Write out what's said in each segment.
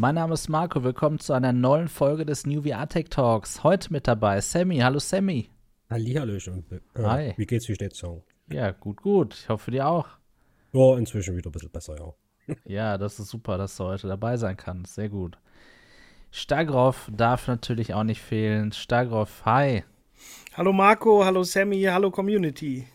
Mein Name ist Marco. Willkommen zu einer neuen Folge des New VR Tech Talks. Heute mit dabei Sammy. Hallo Sammy. Hallihallöchen. Äh, Hi. Wie geht's, wie steht's so? Ja, gut, gut. Ich hoffe dir auch. Ja, inzwischen wieder ein bisschen besser, ja. Ja, das ist super, dass du heute dabei sein kannst. Sehr gut. Stagroff darf natürlich auch nicht fehlen. Stagroff, hi. Hallo Marco, hallo Sammy, hallo Community.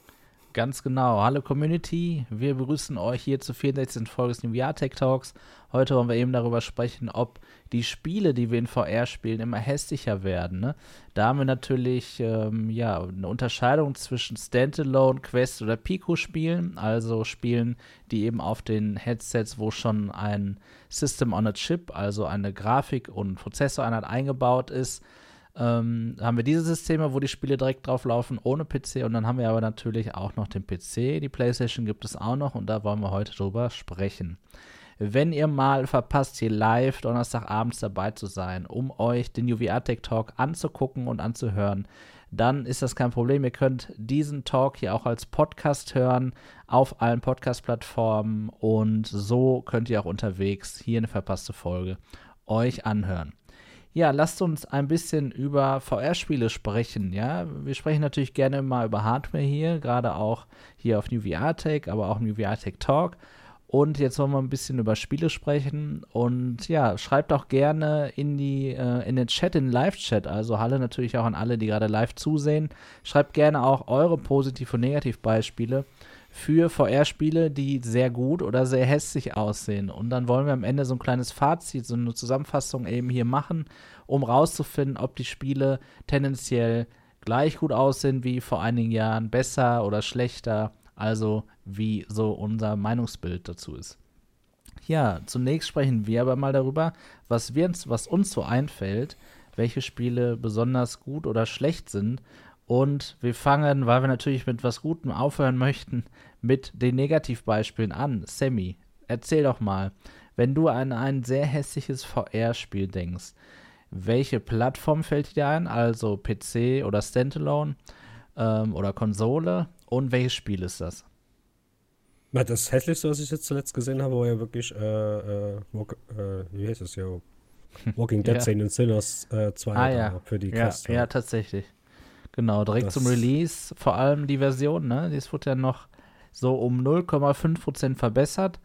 Ganz genau. Hallo Community. Wir begrüßen euch hier zur 64. Folge des New VR Tech Talks. Heute wollen wir eben darüber sprechen, ob die Spiele, die wir in VR spielen, immer hässlicher werden. Ne? Da haben wir natürlich ähm, ja, eine Unterscheidung zwischen Standalone, Quest oder Pico-Spielen, also Spielen, die eben auf den Headsets, wo schon ein System on a Chip, also eine Grafik- und Prozessoreinheit eingebaut ist, ähm, haben wir diese Systeme, wo die Spiele direkt drauf laufen, ohne PC. Und dann haben wir aber natürlich auch noch den PC. Die PlayStation gibt es auch noch und da wollen wir heute drüber sprechen. Wenn ihr mal verpasst, hier live Donnerstagabends dabei zu sein, um euch den UVR Tech Talk anzugucken und anzuhören, dann ist das kein Problem. Ihr könnt diesen Talk hier auch als Podcast hören auf allen Podcast-Plattformen und so könnt ihr auch unterwegs hier eine verpasste Folge euch anhören. Ja, lasst uns ein bisschen über VR-Spiele sprechen. Ja, wir sprechen natürlich gerne mal über Hardware hier, gerade auch hier auf New VR Tech, aber auch New VR Tech Talk. Und jetzt wollen wir ein bisschen über Spiele sprechen. Und ja, schreibt auch gerne in, die, äh, in den Chat, in den Live-Chat. Also Halle natürlich auch an alle, die gerade live zusehen. Schreibt gerne auch eure Positiv- und Negativbeispiele für VR-Spiele, die sehr gut oder sehr hässlich aussehen. Und dann wollen wir am Ende so ein kleines Fazit, so eine Zusammenfassung eben hier machen, um rauszufinden, ob die Spiele tendenziell gleich gut aussehen wie vor einigen Jahren, besser oder schlechter. Also wie so unser Meinungsbild dazu ist. Ja, zunächst sprechen wir aber mal darüber, was, wir was uns so einfällt, welche Spiele besonders gut oder schlecht sind. Und wir fangen, weil wir natürlich mit was Gutem aufhören möchten, mit den Negativbeispielen an. Sammy, erzähl doch mal, wenn du an ein sehr hässliches VR-Spiel denkst, welche Plattform fällt dir ein? Also PC oder Standalone ähm, oder Konsole? Und welches Spiel ist das? Na, Das hässlichste, was ich jetzt zuletzt gesehen habe, war ja wirklich, äh, äh, Walk, äh, wie heißt es ja? Walking Dead Ja. Saint and Sinners äh, 2 Ah, da ja. für die Ja, Quest. ja, tatsächlich. Genau, direkt Das- zum Release, vor allem die Version, ne? Das wurde ja noch so um 0,5% verbessert.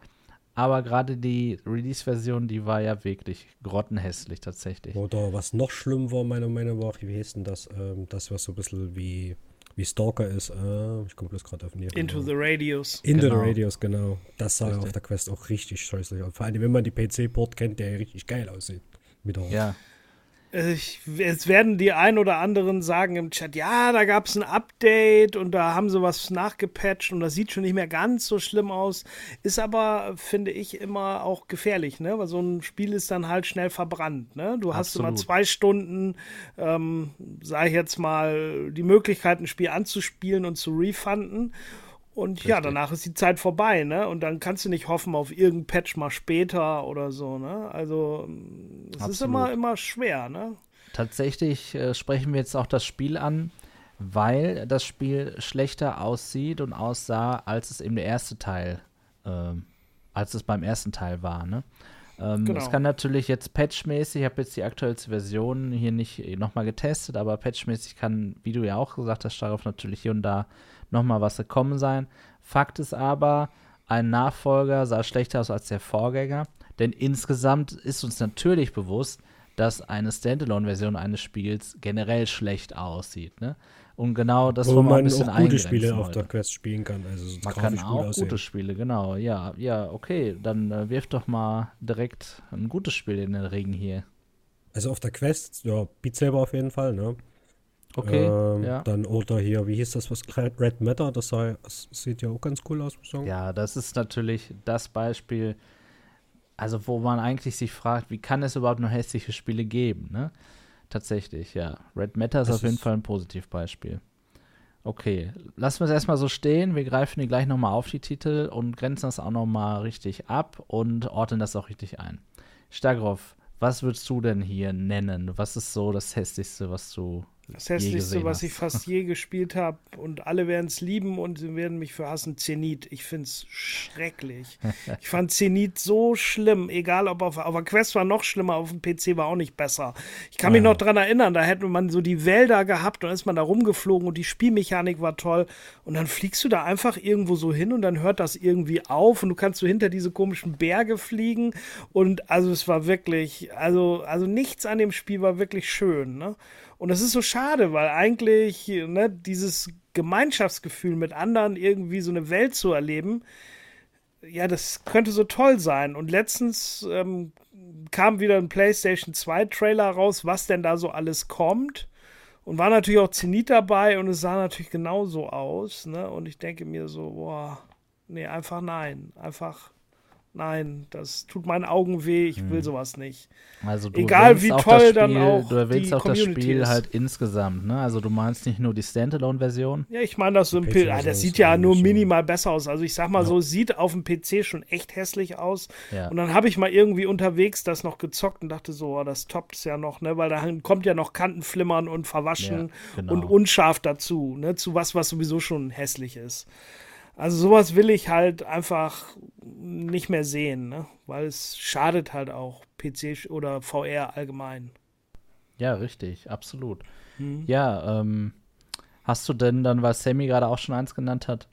Aber gerade die Release-Version, die war ja wirklich grottenhässlich tatsächlich. Oder was noch schlimm war, meiner Meinung nach, wie hieß denn das? Ähm, das, was so ein bisschen wie, wie Stalker ist. Äh, ich komme bloß gerade auf den Into the Radius. Into Genau. the Radios, genau. Das sah ja Richtig. auf der Quest auch richtig scheußlich aus. Vor allem, wenn man die PC-Port kennt, der ja richtig geil aussieht. Wiederum. Ja, Ich, es werden die ein oder anderen sagen im Chat, ja, da gab es ein Update und da haben sie was nachgepatcht und das sieht schon nicht mehr ganz so schlimm aus. Ist aber, finde ich, immer auch gefährlich, ne? Weil so ein Spiel ist dann halt schnell verbrannt, ne? Du hast immer Absolut. zwei Stunden, ähm, sage ich jetzt mal, die Möglichkeit, ein Spiel anzuspielen und zu refunden. Und ja, Richtig. danach ist die Zeit vorbei, ne? Und dann kannst du nicht hoffen auf irgendein Patch mal später oder so, ne? Also, es ist immer, immer schwer, ne? tatsächlich äh, sprechen wir jetzt auch das Spiel an, weil das Spiel schlechter aussieht und aussah, als es eben der erste Teil, ähm, als es beim ersten Teil war, ne? Ähm, Genau. Es kann natürlich jetzt patchmäßig, ich habe jetzt die aktuellste Version hier nicht nochmal getestet, aber patchmäßig kann, wie du ja auch gesagt hast, darauf natürlich hier und da nochmal was gekommen sein. Fakt ist aber, ein Nachfolger sah schlechter aus als der Vorgänger, denn insgesamt ist uns natürlich bewusst, dass eine Standalone-Version eines Spiels generell schlecht aussieht. Ne? Und genau das Wo wollen wir ein man bisschen auch gute Spiele auf heute. der Quest spielen kann. Also so Man kann gut auch aussehen. gute Spiele, genau. Ja, ja, okay. Dann äh, wirf doch mal direkt ein gutes Spiel in den Regen hier. Also auf der Quest, ja, Beat Saber auf jeden Fall, ne? Okay, Ähm, ja. Dann oder hier, wie hieß das, was Red Red Matter, das, sah, das sieht ja auch ganz cool aus, muss ich sagen. Ja, das ist natürlich das Beispiel, also wo man eigentlich sich fragt, wie kann es überhaupt noch hässliche Spiele geben, ne? Tatsächlich, ja. Red Matter ist Das auf jeden ist- Fall ein Positivbeispiel. Okay, lassen wir es erstmal so stehen. Wir greifen die gleich nochmal auf die Titel und grenzen das auch nochmal richtig ab und ordnen das auch richtig ein. Stagroff, was würdest du denn hier nennen? Was ist so das Hässlichste, was du das hässlichste, was ich fast je gespielt habe. Und alle werden es lieben und sie werden mich für hassen. Zenit. Ich finde es schrecklich. ich fand Zenit so schlimm. Egal, ob auf, auf der Quest war noch schlimmer, auf dem PC war auch nicht besser. Ich kann mich noch dran erinnern, da hätte man so die Wälder gehabt und ist man da rumgeflogen und die Spielmechanik war toll. Und dann fliegst du da einfach irgendwo so hin und dann hört das irgendwie auf und du kannst so hinter diese komischen Berge fliegen. Und also es war wirklich, also, also nichts an dem Spiel war wirklich schön. Ne? Und das ist so schade, weil eigentlich ne, dieses Gemeinschaftsgefühl mit anderen irgendwie so eine Welt zu erleben, ja, das könnte so toll sein. Und letztens ähm, kam wieder ein PlayStation 2 Trailer raus, was denn da so alles kommt. Und war natürlich auch Zenit dabei und es sah natürlich genauso aus. Ne? Und ich denke mir so, boah, nee, einfach nein. Einfach Nein, das tut meinen Augen weh, ich will hm. sowas nicht. Also du Egal wie toll Spiel, dann auch du erwähnst auch das Spiel ist. halt insgesamt, ne? Also du meinst nicht nur die Standalone-Version? Ja, ich meine das so im PC, ah, das sieht ja nur minimal besser aus. Also ich sag mal ja. so, sieht auf dem PC schon echt hässlich aus. Ja. Und dann habe ich mal irgendwie unterwegs das noch gezockt und dachte so, oh, das toppt es ja noch, ne? Weil da kommt ja noch Kantenflimmern und Verwaschen ja, genau. und unscharf dazu, ne? Zu was, was sowieso schon hässlich ist. Also sowas will ich halt einfach nicht mehr sehen, ne? weil es schadet halt auch PC oder VR allgemein. Ja, richtig, absolut. Mhm. Ja, ähm, hast du denn dann, weil Sammy gerade auch schon eins genannt hat,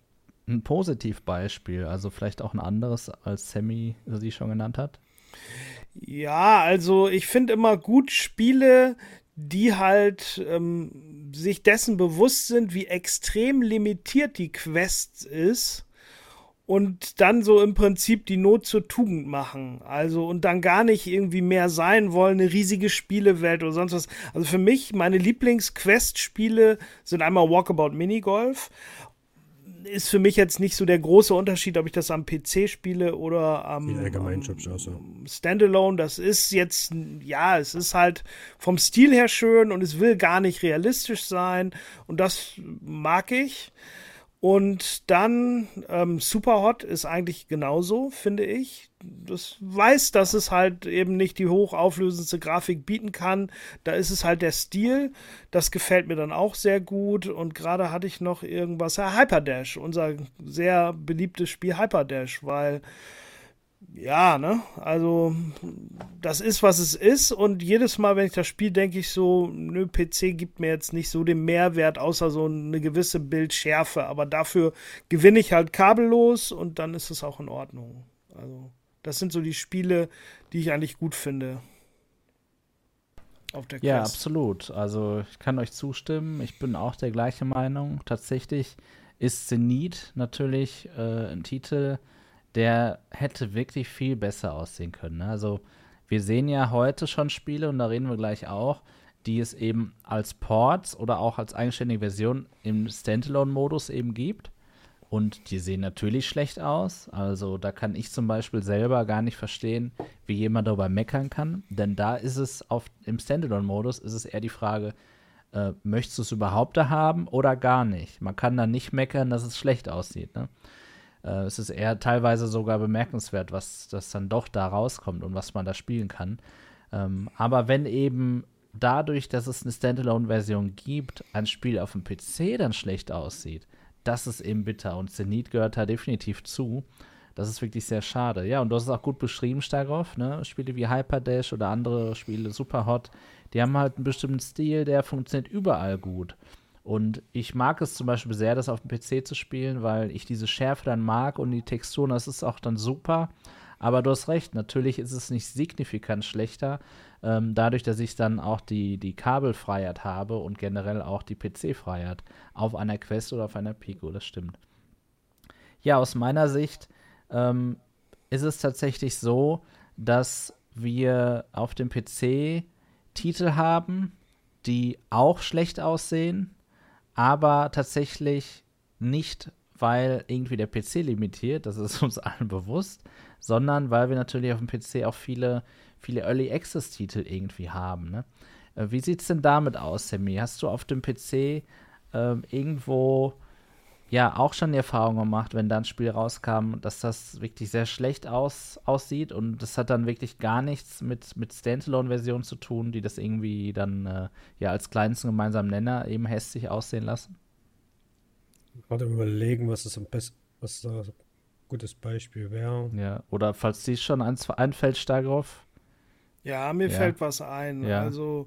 ein Positivbeispiel, also vielleicht auch ein anderes, als Sammy sie schon genannt hat? Ja, also ich finde immer gut Spiele, die halt ähm, sich dessen bewusst sind, wie extrem limitiert die Quest ist und dann so im Prinzip die Not zur Tugend machen. Also und dann gar nicht irgendwie mehr sein wollen, eine riesige Spielewelt oder sonst was. Also für mich, meine Lieblings-Quest-Spiele sind einmal Walkabout Minigolf ist für mich jetzt nicht so der große Unterschied, ob ich das am PC spiele oder am, am Standalone. Das ist jetzt, ja, es ist halt vom Stil her schön und es will gar nicht realistisch sein und das mag ich. Und dann ähm, Superhot ist eigentlich genauso, finde ich. Das weiß, dass es halt eben nicht die hochauflösendste Grafik bieten kann. Da ist es halt der Stil. Das gefällt mir dann auch sehr gut. Und gerade hatte ich noch irgendwas, ja, Hyperdash, unser sehr beliebtes Spiel Hyperdash, weil ja, ne? Also, das ist, was es ist. Und jedes Mal, wenn ich das spiele, denke ich so, nö, PC gibt mir jetzt nicht so den Mehrwert, außer so eine gewisse Bildschärfe. Aber dafür gewinne ich halt kabellos und dann ist es auch in Ordnung. Also, das sind so die Spiele, die ich eigentlich gut finde. Auf der Quest. Ja, absolut. Also, ich kann euch zustimmen. Ich bin auch der gleichen Meinung. Tatsächlich ist Zenit natürlich äh, ein Titel, der hätte wirklich viel besser aussehen können. Ne? Also wir sehen ja heute schon Spiele, und da reden wir gleich auch, die es eben als Ports oder auch als eigenständige Version im Standalone-Modus eben gibt. Und die sehen natürlich schlecht aus. Also da kann ich zum Beispiel selber gar nicht verstehen, wie jemand darüber meckern kann. Denn da ist es auf, im Standalone-Modus ist es eher die Frage, äh, möchtest du es überhaupt da haben oder gar nicht? Man kann dann nicht meckern, dass es schlecht aussieht. Ne? Äh, es ist eher teilweise sogar bemerkenswert, was das dann doch da rauskommt und was man da spielen kann. Ähm, aber wenn eben dadurch, dass es eine Standalone-Version gibt, ein Spiel auf dem PC dann schlecht aussieht, das ist eben bitter. Und Zenit gehört da definitiv zu. Das ist wirklich sehr schade. Ja, und du hast es auch gut beschrieben, Starov, ne? Spiele wie Hyperdash oder andere Spiele, Superhot, die haben halt einen bestimmten Stil, der funktioniert überall gut. Und ich mag es zum Beispiel sehr, das auf dem PC zu spielen, weil ich diese Schärfe dann mag und die Texturen, das ist auch dann super. Aber du hast recht, natürlich ist es nicht signifikant schlechter, ähm, dadurch, dass ich dann auch die, die Kabelfreiheit habe und generell auch die PC-Freiheit auf einer Quest oder auf einer Pico, das stimmt. Ja, aus meiner Sicht ähm, ist es tatsächlich so, dass wir auf dem PC Titel haben, die auch schlecht aussehen, aber tatsächlich nicht, weil irgendwie der PC limitiert, das ist uns allen bewusst, sondern weil wir natürlich auf dem PC auch viele, viele Early Access Titel irgendwie haben. Ne? Äh, wie sieht es denn damit aus, Sammy? Hast du auf dem PC äh, irgendwo ja auch schon die Erfahrung gemacht, wenn da ein Spiel rauskam, dass das wirklich sehr schlecht aus, aussieht und das hat dann wirklich gar nichts mit, mit Standalone-Versionen zu tun, die das irgendwie dann äh, ja als kleinsten gemeinsamen Nenner eben hässlich aussehen lassen. Gerade überlegen, was das am besten, was da ein gutes Beispiel wäre. Ja, oder falls dir schon eins einfällt, Stagroff. Ja, mir Ja. fällt was ein. Ja. Also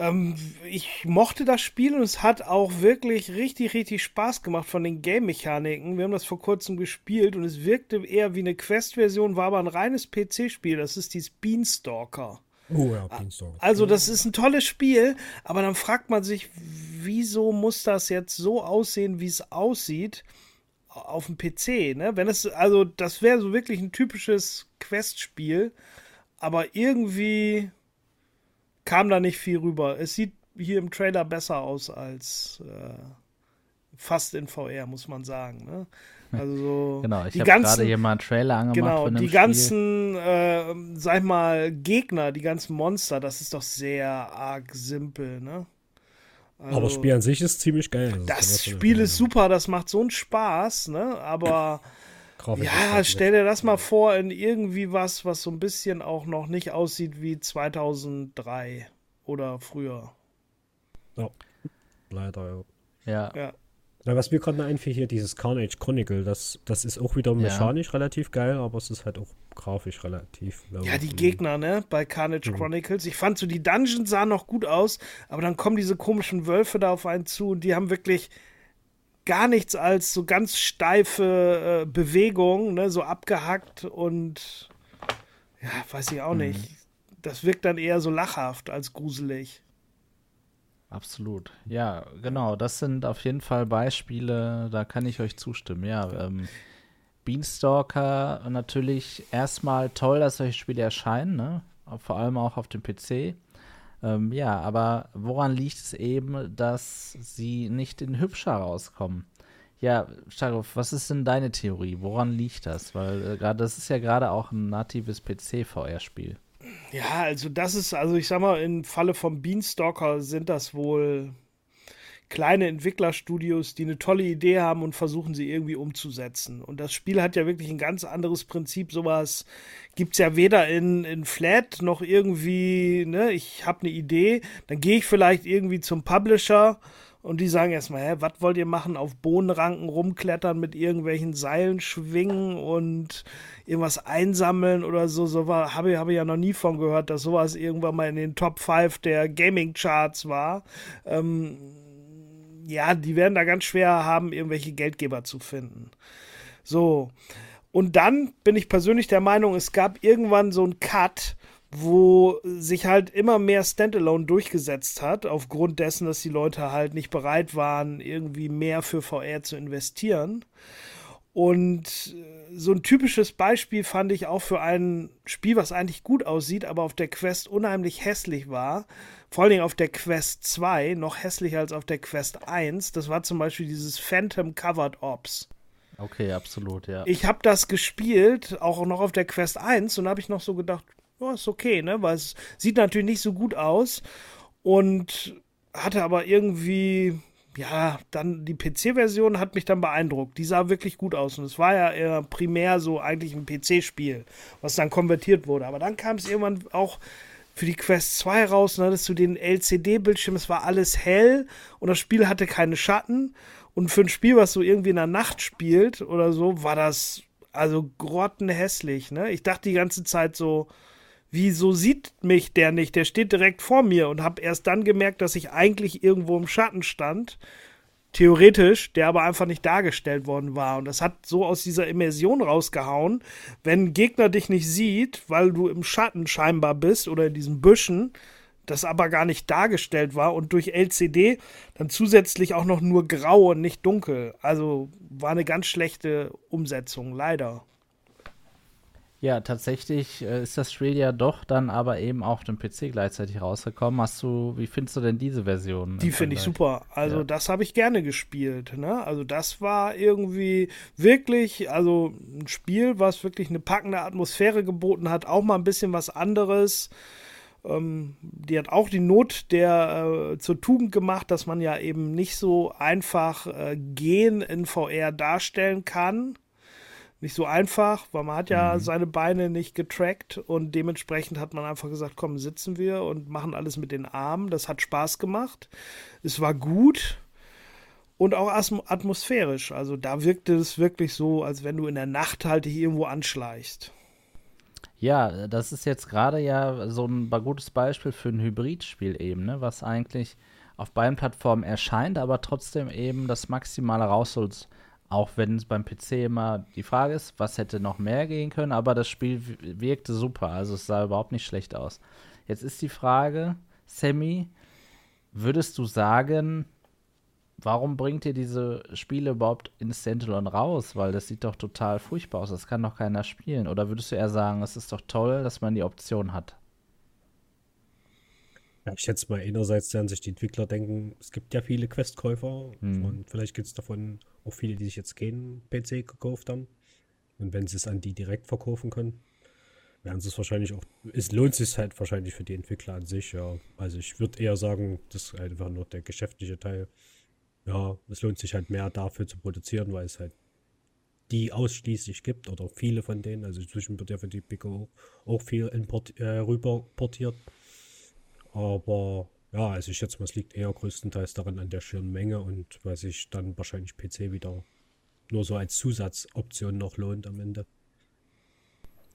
ähm, ich mochte das Spiel und es hat auch wirklich richtig, richtig Spaß gemacht von den Game-Mechaniken. Wir haben das vor kurzem gespielt und es wirkte eher wie eine Quest-Version, war aber ein reines PC-Spiel. Das ist dieses Beanstalker. Oh ja, Beanstalk. Also, das ist ein tolles Spiel, aber dann fragt man sich, wieso muss das jetzt so aussehen, wie es aussieht auf dem PC, ne? Wenn es, also, das wäre so wirklich ein typisches Quest-Spiel, aber irgendwie kam da nicht viel rüber. Es sieht hier im Trailer besser aus als äh, fast in VR, muss man sagen, ne? Also, so Genau, ich die habe gerade ganzen, hier mal einen Trailer angemacht Genau, von die Spiel. ganzen, äh, sag ich mal, Gegner, die ganzen Monster, das ist doch sehr arg simpel, ne? Also, Aber das Spiel an sich ist ziemlich geil. Also, das Spiel ist super, das macht so einen Spaß, ne? Aber ja, halt stell dir das mal vor in irgendwie was, was so ein bisschen auch noch nicht aussieht wie 2003 oder früher. Leider, ja. Ja, Ja, Na, was mir gerade noch einfiel hier, dieses Carnage Chronicle, das, das ist auch wieder mechanisch relativ geil, aber es ist halt auch grafisch relativ low. Ja, die Gegner, ne, bei Carnage Chronicles. Ich fand so, die Dungeons sahen noch gut aus, aber dann kommen diese komischen Wölfe da auf einen zu und die haben wirklich gar nichts als so ganz steife äh, Bewegung, ne, so abgehackt und ja, weiß ich auch nicht. Das wirkt dann eher so lachhaft als gruselig. absolut. Ja, genau. Das sind auf jeden Fall Beispiele, da kann ich euch zustimmen. Ja, ähm, Beanstalker natürlich erstmal toll, dass solche Spiele erscheinen, ne? Vor allem auch auf dem PC. Ähm, ja, aber woran liegt es eben, dass sie nicht in hübscher rauskommen? Ja, Starov, was ist denn deine Theorie? Woran liegt das? Weil äh, das ist ja gerade auch ein natives PC-VR-Spiel. Ja, also das ist, also ich sag mal, im Falle vom Beanstalker sind das wohl kleine Entwicklerstudios, die eine tolle Idee haben und versuchen sie irgendwie umzusetzen. Und das Spiel hat ja wirklich ein ganz anderes Prinzip. Sowas gibt es ja weder in, in Flat noch irgendwie, ne, ich habe eine Idee, dann gehe ich vielleicht irgendwie zum Publisher und die sagen erstmal, hä, was wollt ihr machen? Auf Bohnenranken rumklettern, mit irgendwelchen Seilen schwingen und irgendwas einsammeln oder so. So habe ich, habe ich ja noch nie von gehört, dass sowas irgendwann mal in den Top 5 der Gaming-Charts war. Ähm, ja, die werden da ganz schwer haben, irgendwelche Geldgeber zu finden. So. Und dann bin ich persönlich der Meinung, es gab irgendwann so einen Cut, wo sich halt immer mehr Standalone durchgesetzt hat, aufgrund dessen, dass die Leute halt nicht bereit waren, irgendwie mehr für VR zu investieren. Und äh, so ein typisches Beispiel fand ich auch für ein Spiel, was eigentlich gut aussieht, aber auf der Quest unheimlich hässlich war. Vor allen Dingen auf der Quest 2, noch hässlicher als auf der Quest 1. Das war zum Beispiel dieses Phantom Covered Ops. Okay, absolut, ja. Ich habe das gespielt, auch noch auf der Quest 1, und habe ich noch so gedacht, ja, ist okay, ne? Weil es sieht natürlich nicht so gut aus und hatte aber irgendwie, ja, dann die PC-Version hat mich dann beeindruckt. Die sah wirklich gut aus und es war ja eher primär so eigentlich ein PC-Spiel, was dann konvertiert wurde. Aber dann kam es irgendwann auch für die Quest 2 raus und hattest du den LCD-Bildschirm, es war alles hell und das Spiel hatte keine Schatten. Und für ein Spiel, was so irgendwie in der Nacht spielt oder so, war das also grottenhässlich, ne? Ich dachte die ganze Zeit so, wieso sieht mich der nicht? Der steht direkt vor mir und habe erst dann gemerkt, dass ich eigentlich irgendwo im Schatten stand. Theoretisch, der aber einfach nicht dargestellt worden war. Und das hat so aus dieser Immersion rausgehauen. Wenn ein Gegner dich nicht sieht, weil du im Schatten scheinbar bist oder in diesen Büschen, das aber gar nicht dargestellt war und durch LCD dann zusätzlich auch noch nur grau und nicht dunkel. Also war eine ganz schlechte Umsetzung, leider. Ja, tatsächlich äh, ist das Spiel ja doch dann aber eben auch auf dem PC gleichzeitig rausgekommen. Hast du, wie findest du denn diese Version? Die finde ich super. Also Ja. das habe ich gerne gespielt. Ne? Also das war irgendwie wirklich, also ein Spiel, was wirklich eine packende Atmosphäre geboten hat, auch mal ein bisschen was anderes. Ähm, die hat auch die Not der äh, zur Tugend gemacht, dass man ja eben nicht so einfach äh, Gehen in VR darstellen kann. Nicht so einfach, weil man hat ja mhm. seine Beine nicht getrackt und dementsprechend hat man einfach gesagt, komm, sitzen wir und machen alles mit den Armen. Das hat Spaß gemacht. Es war gut und auch atmosphärisch. Also da wirkte es wirklich so, als wenn du in der Nacht halt dich irgendwo anschleichst. Ja, das ist jetzt gerade ja so ein gutes Beispiel für ein Hybridspiel eben, ne? was eigentlich auf beiden Plattformen erscheint, aber trotzdem eben das Maximale rausholt. Auch wenn es beim PC immer die Frage ist, was hätte noch mehr gehen können, aber das Spiel wirkte super, also es sah überhaupt nicht schlecht aus. Jetzt ist die Frage, Sammy, würdest du sagen, warum bringt ihr diese Spiele überhaupt in Standalone raus? Weil das sieht doch total furchtbar aus. Das kann doch keiner spielen. Oder würdest du eher sagen, es ist doch toll, dass man die Option hat? Ich schätze mal, einerseits werden sich die Entwickler denken, es gibt ja viele Questkäufer hm. und vielleicht gibt es davon auch viele, die sich jetzt keinen PC gekauft haben. Und wenn sie es an die direkt verkaufen können, werden sie es wahrscheinlich auch. Es lohnt sich halt wahrscheinlich für die Entwickler an sich, ja. Also ich würde eher sagen, das ist einfach nur der geschäftliche Teil ja, es lohnt sich halt mehr dafür zu produzieren, weil es halt die ausschließlich gibt oder viele von denen. Also inzwischen wird ja für die Pico auch viel import, äh, rüber portiert. Aber ja, also ich schätze mal, es liegt eher größtenteils daran an der schieren Menge und weil sich dann wahrscheinlich PC wieder nur so als Zusatzoption noch lohnt am Ende.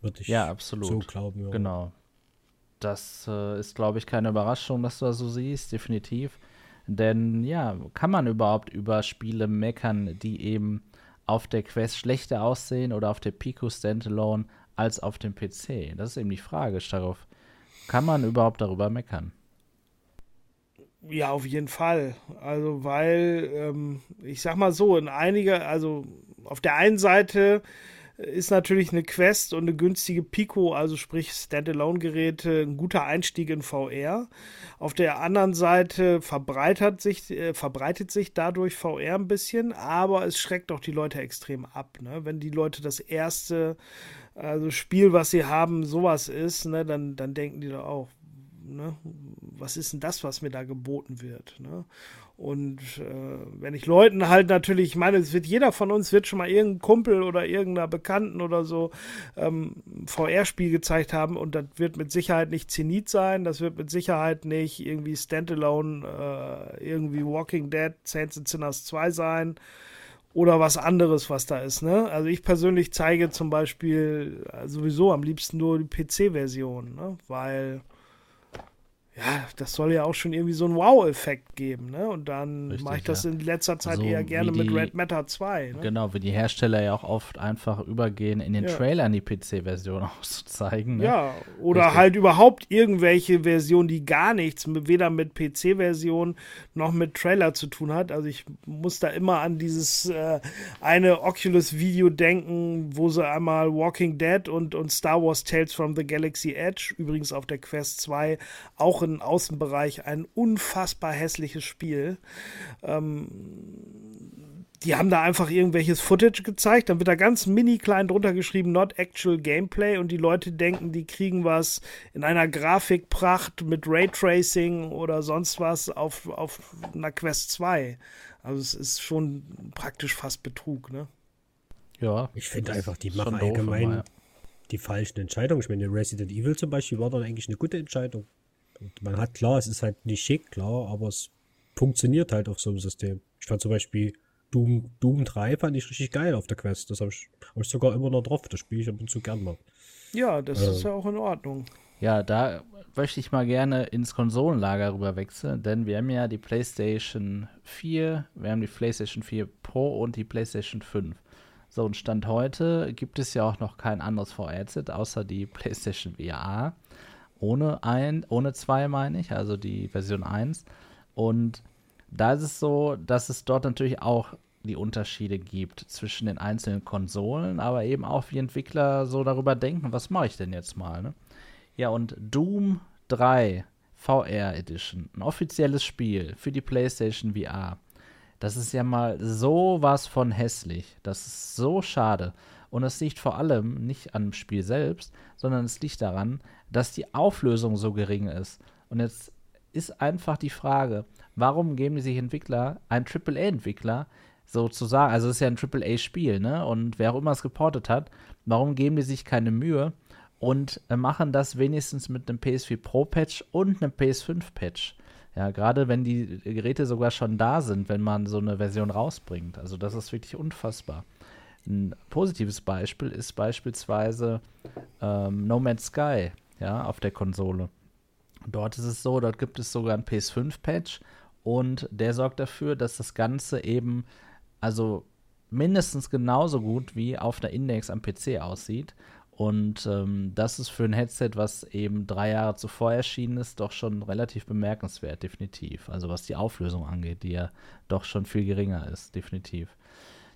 Würde ich ja, absolut. so glauben. Ja. Genau. Das äh, ist, glaube ich, keine Überraschung, dass du das so siehst, definitiv. Denn ja, kann man überhaupt über Spiele meckern, die eben auf der Quest schlechter aussehen oder auf der Pico Standalone als auf dem PC? Das ist eben die Frage, darauf. Kann man überhaupt darüber meckern? Ja, auf jeden Fall. Also, weil, ähm, ich sag mal so, in einiger, also auf der einen Seite ist natürlich eine Quest und eine günstige Pico, also sprich Standalone-Geräte, ein guter Einstieg in VR. Auf der anderen Seite verbreitert sich, äh, verbreitet sich dadurch VR ein bisschen, aber es schreckt auch die Leute extrem ab. Ne? Wenn die Leute das erste also Spiel, was sie haben, sowas ist, ne, dann, dann denken die da auch, ne, was ist denn das, was mir da geboten wird? Ne? Und äh, wenn ich Leuten halt natürlich, ich meine, es wird jeder von uns wird schon mal irgendein Kumpel oder irgendeiner Bekannten oder so ähm, VR-Spiel gezeigt haben und das wird mit Sicherheit nicht Zenit sein, das wird mit Sicherheit nicht irgendwie Standalone, äh, irgendwie Walking Dead, Saints and Sinners 2 sein oder was anderes, was da ist. Ne? Also ich persönlich zeige zum Beispiel äh, sowieso am liebsten nur die PC-Version, ne? weil ja, das soll ja auch schon irgendwie so einen Wow-Effekt geben, ne? Und dann mache ich das ja. in letzter Zeit so eher gerne die, mit Red Matter 2. Ne? Genau, wie die Hersteller ja auch oft einfach übergehen, in den ja. Trailern die PC-Version auszuzeigen. Ne? Ja, oder Richtig. halt überhaupt irgendwelche Versionen, die gar nichts, weder mit PC-Version noch mit Trailer zu tun hat. Also ich muss da immer an dieses äh, eine Oculus-Video denken, wo sie einmal Walking Dead und, und Star Wars Tales from the Galaxy Edge, übrigens auf der Quest 2, auch oberen Außenbereich ein unfassbar hässliches Spiel. Ähm, die haben da einfach irgendwelches Footage gezeigt, dann wird da ganz mini klein drunter geschrieben, not actual gameplay und die Leute denken, die kriegen was in einer Grafikpracht mit Raytracing oder sonst was auf, auf einer Quest 2. Also es ist schon praktisch fast Betrug, ne? Ja. Ich finde einfach, die machen allgemein die falschen Entscheidungen. Ich meine, Resident Evil zum Beispiel war dann eigentlich eine gute Entscheidung. Und man hat klar, es ist halt nicht schick, klar, aber es funktioniert halt auf so einem System. Ich fand zum Beispiel Doom, Doom 3 fand ich richtig geil auf der Quest. Das habe ich, hab ich sogar immer noch drauf. Das spiele ich ab und zu gern mal. Ja, das äh, ist ja auch in Ordnung. Ja, da möchte ich mal gerne ins Konsolenlager rüber wechseln, denn wir haben ja die PlayStation 4, wir haben die PlayStation 4 Pro und die PlayStation 5. So, und Stand heute gibt es ja auch noch kein anderes VR-Set außer die PlayStation VR ohne ein, ohne zwei meine ich, also die Version 1. Und da ist es so, dass es dort natürlich auch die Unterschiede gibt zwischen den einzelnen Konsolen, aber eben auch wie Entwickler so darüber denken, was mache ich denn jetzt mal, ne? Ja, und Doom 3 VR Edition, ein offizielles Spiel für die PlayStation VR. Das ist ja mal sowas von hässlich. Das ist so schade. Und es liegt vor allem nicht am Spiel selbst, sondern es liegt daran, dass die Auflösung so gering ist. Und jetzt ist einfach die Frage, warum geben die sich Entwickler, ein AAA-Entwickler, sozusagen, also es ist ja ein AAA-Spiel, ne? Und wer auch immer es geportet hat, warum geben die sich keine Mühe und äh, machen das wenigstens mit einem PS4 Pro-Patch und einem PS5-Patch? Ja, gerade wenn die Geräte sogar schon da sind, wenn man so eine Version rausbringt. Also das ist wirklich unfassbar. Ein positives Beispiel ist beispielsweise ähm, No Man's Sky, ja, auf der Konsole. Dort ist es so, dort gibt es sogar ein PS5-Patch und der sorgt dafür, dass das Ganze eben also mindestens genauso gut wie auf der Index am PC aussieht. Und ähm, das ist für ein Headset, was eben drei Jahre zuvor erschienen ist, doch schon relativ bemerkenswert, definitiv. Also was die Auflösung angeht, die ja doch schon viel geringer ist, definitiv.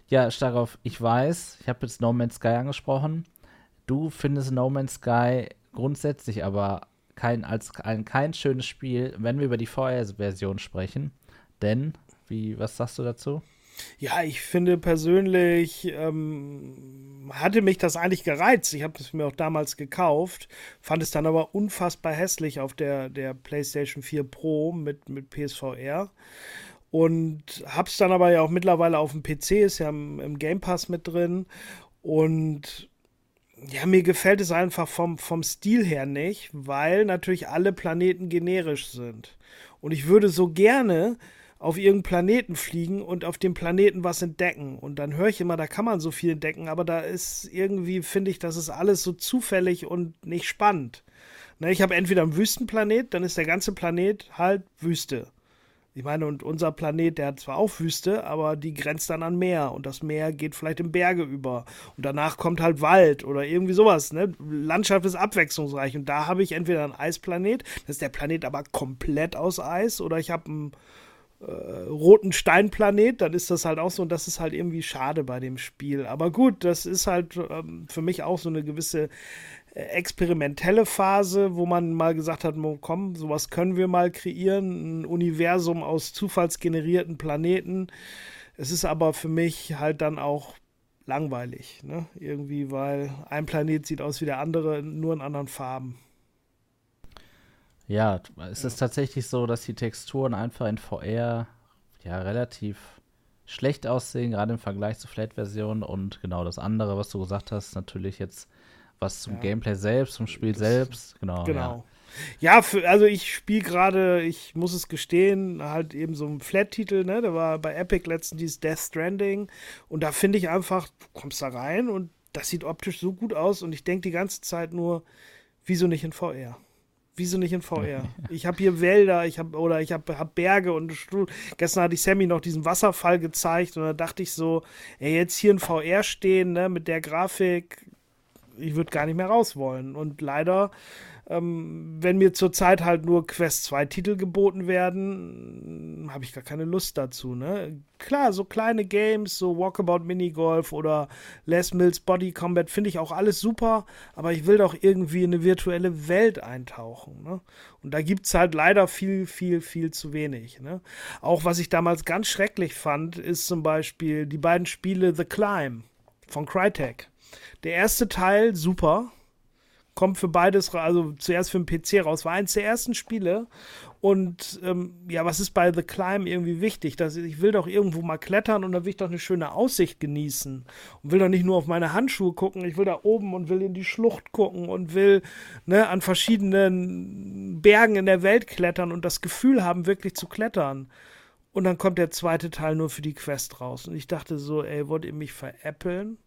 Ja, Starov, ich weiß, ich habe jetzt No Man's Sky angesprochen. Du findest No Man's Sky grundsätzlich aber kein, als ein, kein schönes Spiel, wenn wir über die VR-Version sprechen. Denn, wie, was sagst du dazu? Ja, ich finde persönlich ähm, hatte mich das eigentlich gereizt. Ich habe es mir auch damals gekauft, fand es dann aber unfassbar hässlich auf der, der PlayStation 4 Pro mit, mit PSVR. Und hab's dann aber ja auch mittlerweile auf dem PC, ist ja im, im Game Pass mit drin. Und ja, mir gefällt es einfach vom, vom Stil her nicht, weil natürlich alle Planeten generisch sind. Und ich würde so gerne auf irgendeinen Planeten fliegen und auf dem Planeten was entdecken. Und dann höre ich immer, da kann man so viel entdecken, aber da ist irgendwie, finde ich, das ist alles so zufällig und nicht spannend. Ne, ich habe entweder einen Wüstenplanet, dann ist der ganze Planet halt Wüste. Ich meine, und unser Planet, der hat zwar auch Wüste, aber die grenzt dann an Meer und das Meer geht vielleicht in Berge über und danach kommt halt Wald oder irgendwie sowas. Ne? Landschaft ist abwechslungsreich und da habe ich entweder einen Eisplanet, das ist der Planet aber komplett aus Eis, oder ich habe einen äh, roten Steinplanet, dann ist das halt auch so und das ist halt irgendwie schade bei dem Spiel. Aber gut, das ist halt ähm, für mich auch so eine gewisse experimentelle Phase, wo man mal gesagt hat, komm, sowas können wir mal kreieren, ein Universum aus zufallsgenerierten Planeten. Es ist aber für mich halt dann auch langweilig, ne? Irgendwie, weil ein Planet sieht aus wie der andere, nur in anderen Farben. Ja, es ist tatsächlich so, dass die Texturen einfach in VR ja relativ schlecht aussehen, gerade im Vergleich zur Flat-Version und genau das andere, was du gesagt hast, natürlich jetzt was zum ja. Gameplay selbst, zum Spiel das, selbst, genau. Genau. Ja, ja für, also ich spiele gerade, ich muss es gestehen, halt eben so ein Flat-Titel, ne? Der war bei Epic letztens dieses Death Stranding und da finde ich einfach, du kommst da rein und das sieht optisch so gut aus und ich denke die ganze Zeit nur, wieso nicht in VR? Wieso nicht in VR? Ich habe hier Wälder, ich habe oder ich habe hab Berge und gestern hatte ich Sammy noch diesen Wasserfall gezeigt und da dachte ich so, ey, jetzt hier in VR stehen, ne, mit der Grafik, ich würde gar nicht mehr raus wollen. Und leider ähm, wenn mir zurzeit halt nur Quest 2 Titel geboten werden, habe ich gar keine Lust dazu. Ne? Klar, so kleine Games, so Walkabout Minigolf oder Les Mills Body Combat finde ich auch alles super, aber ich will doch irgendwie in eine virtuelle Welt eintauchen. Ne? Und da gibt es halt leider viel, viel, viel zu wenig. Ne? Auch was ich damals ganz schrecklich fand, ist zum Beispiel die beiden Spiele The Climb von Crytek. Der erste Teil super, kommt für beides, also zuerst für den PC raus, war eins der ersten Spiele. Und ähm, ja, was ist bei The Climb irgendwie wichtig? Dass ich will doch irgendwo mal klettern und da will ich doch eine schöne Aussicht genießen. Und will doch nicht nur auf meine Handschuhe gucken, ich will da oben und will in die Schlucht gucken und will ne, an verschiedenen Bergen in der Welt klettern und das Gefühl haben, wirklich zu klettern. Und dann kommt der zweite Teil nur für die Quest raus. Und ich dachte so, ey, wollt ihr mich veräppeln?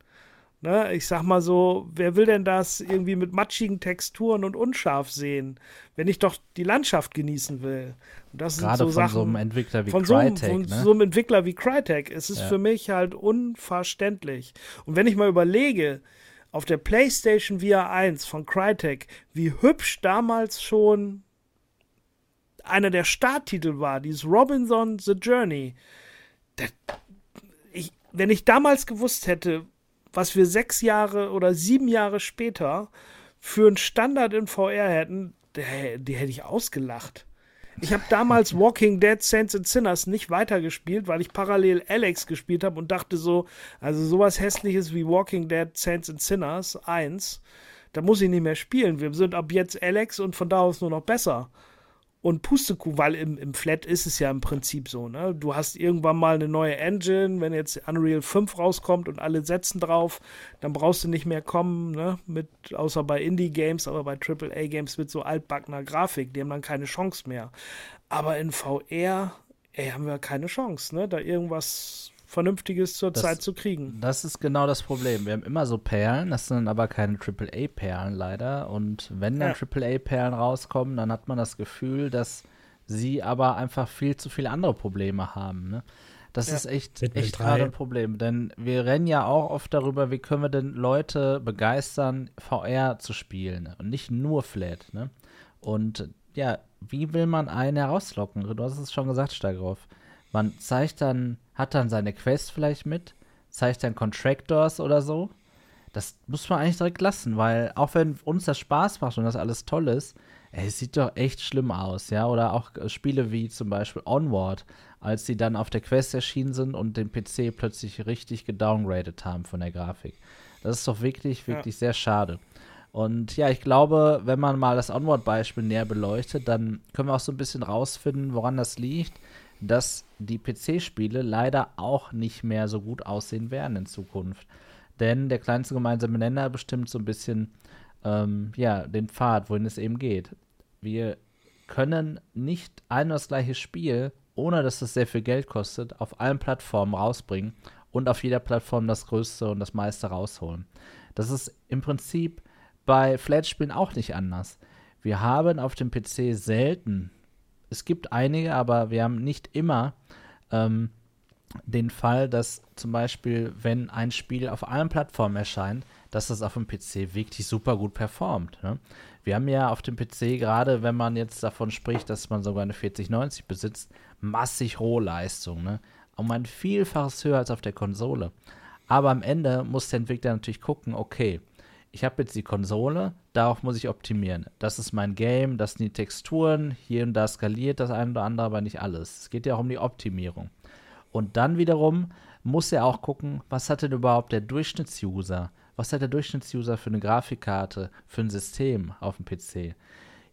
Ne, ich sag mal so, wer will denn das irgendwie mit matschigen Texturen und unscharf sehen, wenn ich doch die Landschaft genießen will? Und das Gerade sind so von Sachen, so einem Entwickler wie von Crytek. So, von ne? so einem Entwickler wie Crytek. Es ist ja. für mich halt unverständlich. Und wenn ich mal überlege, auf der PlayStation VR 1 von Crytek, wie hübsch damals schon einer der Starttitel war, dieses Robinson The Journey. Das, ich, wenn ich damals gewusst hätte, was wir sechs Jahre oder sieben Jahre später für einen Standard in VR hätten, die, die hätte ich ausgelacht. Ich habe damals Walking Dead Saints and Sinners nicht weitergespielt, weil ich parallel Alex gespielt habe und dachte so, also sowas hässliches wie Walking Dead Saints and Sinners 1, da muss ich nicht mehr spielen. Wir sind ab jetzt Alex und von da aus nur noch besser und Pustekuh, weil im, im Flat ist es ja im Prinzip so, ne? Du hast irgendwann mal eine neue Engine, wenn jetzt Unreal 5 rauskommt und alle setzen drauf, dann brauchst du nicht mehr kommen, ne? Mit, außer bei Indie-Games, aber bei AAA-Games mit so altbackener Grafik, die haben dann keine Chance mehr. Aber in VR, ey, haben wir keine Chance, ne? Da irgendwas Vernünftiges zur das, Zeit zu kriegen. Das ist genau das Problem. Wir haben immer so Perlen, das sind aber keine AAA-Perlen leider. Und wenn dann ja. AAA-Perlen rauskommen, dann hat man das Gefühl, dass sie aber einfach viel zu viele andere Probleme haben. Ne? Das ja. ist echt, echt gerade ein Problem. Denn wir rennen ja auch oft darüber, wie können wir denn Leute begeistern, VR zu spielen und nicht nur Flat. Ne? Und ja, wie will man einen herauslocken? Du hast es schon gesagt, Steigroff. Man zeigt dann hat dann seine Quest vielleicht mit, zeigt dann Contractors oder so. Das muss man eigentlich direkt lassen, weil auch wenn uns das Spaß macht und das alles toll ist, ey, es sieht doch echt schlimm aus, ja. Oder auch äh, Spiele wie zum Beispiel Onward, als sie dann auf der Quest erschienen sind und den PC plötzlich richtig gedowngradet haben von der Grafik. Das ist doch wirklich, wirklich ja. sehr schade. Und ja, ich glaube, wenn man mal das Onward-Beispiel näher beleuchtet, dann können wir auch so ein bisschen rausfinden, woran das liegt dass die PC-Spiele leider auch nicht mehr so gut aussehen werden in Zukunft. Denn der kleinste gemeinsame Nenner bestimmt so ein bisschen ähm, ja, den Pfad, wohin es eben geht. Wir können nicht ein und das gleiche Spiel, ohne dass es sehr viel Geld kostet, auf allen Plattformen rausbringen und auf jeder Plattform das Größte und das meiste rausholen. Das ist im Prinzip bei Flat-Spielen auch nicht anders. Wir haben auf dem PC selten es gibt einige, aber wir haben nicht immer ähm, den Fall, dass zum Beispiel, wenn ein Spiel auf allen Plattformen erscheint, dass das auf dem PC wirklich super gut performt. Ne? Wir haben ja auf dem PC, gerade wenn man jetzt davon spricht, dass man sogar eine 4090 besitzt, massig Rohleistung. Ne? Um ein Vielfaches höher als auf der Konsole. Aber am Ende muss der Entwickler natürlich gucken, okay, ich habe jetzt die Konsole, darauf muss ich optimieren. Das ist mein Game, das sind die Texturen, hier und da skaliert das eine oder andere, aber nicht alles. Es geht ja auch um die Optimierung. Und dann wiederum muss er auch gucken, was hat denn überhaupt der Durchschnittsuser? Was hat der Durchschnittsuser für eine Grafikkarte, für ein System auf dem PC?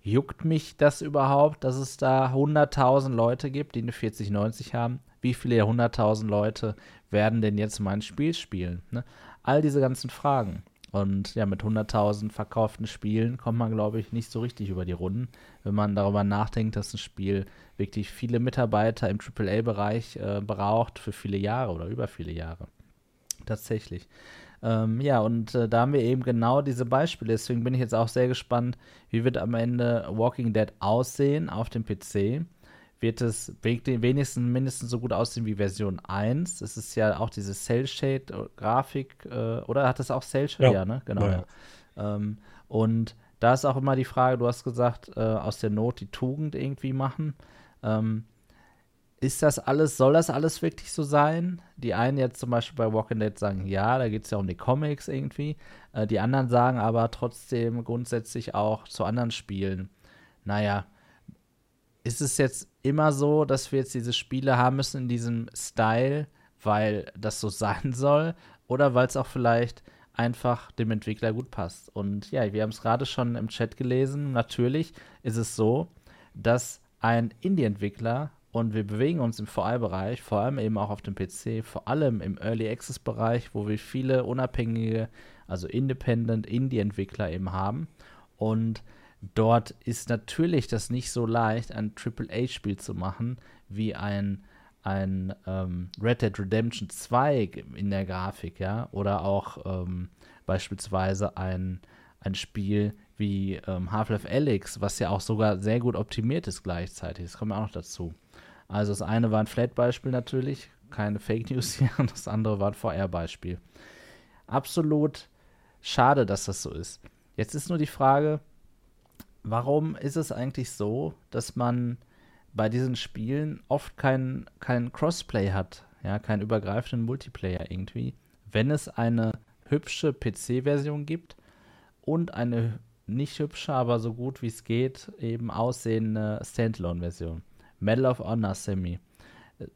Juckt mich das überhaupt, dass es da 100.000 Leute gibt, die eine 4090 haben? Wie viele der 100.000 Leute werden denn jetzt mein Spiel spielen? Ne? All diese ganzen Fragen. Und ja, mit 100.000 verkauften Spielen kommt man, glaube ich, nicht so richtig über die Runden, wenn man darüber nachdenkt, dass ein Spiel wirklich viele Mitarbeiter im AAA-Bereich äh, braucht für viele Jahre oder über viele Jahre. Tatsächlich. Ähm, ja, und äh, da haben wir eben genau diese Beispiele. Deswegen bin ich jetzt auch sehr gespannt, wie wird am Ende Walking Dead aussehen auf dem PC wird es wenigstens mindestens so gut aussehen wie Version 1. Es ist ja auch diese Cell-Shade-Grafik, äh, oder hat das auch Cell-Shade? Ja. ja, ne? Genau. Ja. Ja. Ähm, und da ist auch immer die Frage, du hast gesagt, äh, aus der Not die Tugend irgendwie machen. Ähm, ist das alles, soll das alles wirklich so sein? Die einen jetzt zum Beispiel bei Walking Dead sagen, ja, da geht es ja um die Comics irgendwie. Äh, die anderen sagen aber trotzdem grundsätzlich auch zu anderen Spielen, naja, ist es jetzt immer so, dass wir jetzt diese Spiele haben müssen in diesem Style, weil das so sein soll oder weil es auch vielleicht einfach dem Entwickler gut passt. Und ja, wir haben es gerade schon im Chat gelesen. Natürlich ist es so, dass ein Indie-Entwickler und wir bewegen uns im VR-Bereich, vor allem eben auch auf dem PC, vor allem im Early Access-Bereich, wo wir viele unabhängige, also Independent Indie-Entwickler eben haben. Und Dort ist natürlich das nicht so leicht, ein AAA-Spiel zu machen, wie ein, ein ähm, Red Dead Redemption 2 in der Grafik, ja, oder auch ähm, beispielsweise ein, ein Spiel wie ähm, Half-Life Alyx, was ja auch sogar sehr gut optimiert ist gleichzeitig. Das kommt auch noch dazu. Also das eine war ein Flat-Beispiel natürlich, keine Fake News hier, und das andere war ein VR-Beispiel. Absolut schade, dass das so ist. Jetzt ist nur die Frage, warum ist es eigentlich so, dass man bei diesen Spielen oft kein, kein Crossplay hat, ja, keinen übergreifenden Multiplayer irgendwie, wenn es eine hübsche PC-Version gibt und eine nicht hübsche, aber so gut wie es geht, eben aussehende Standalone-Version. Medal of Honor Semi.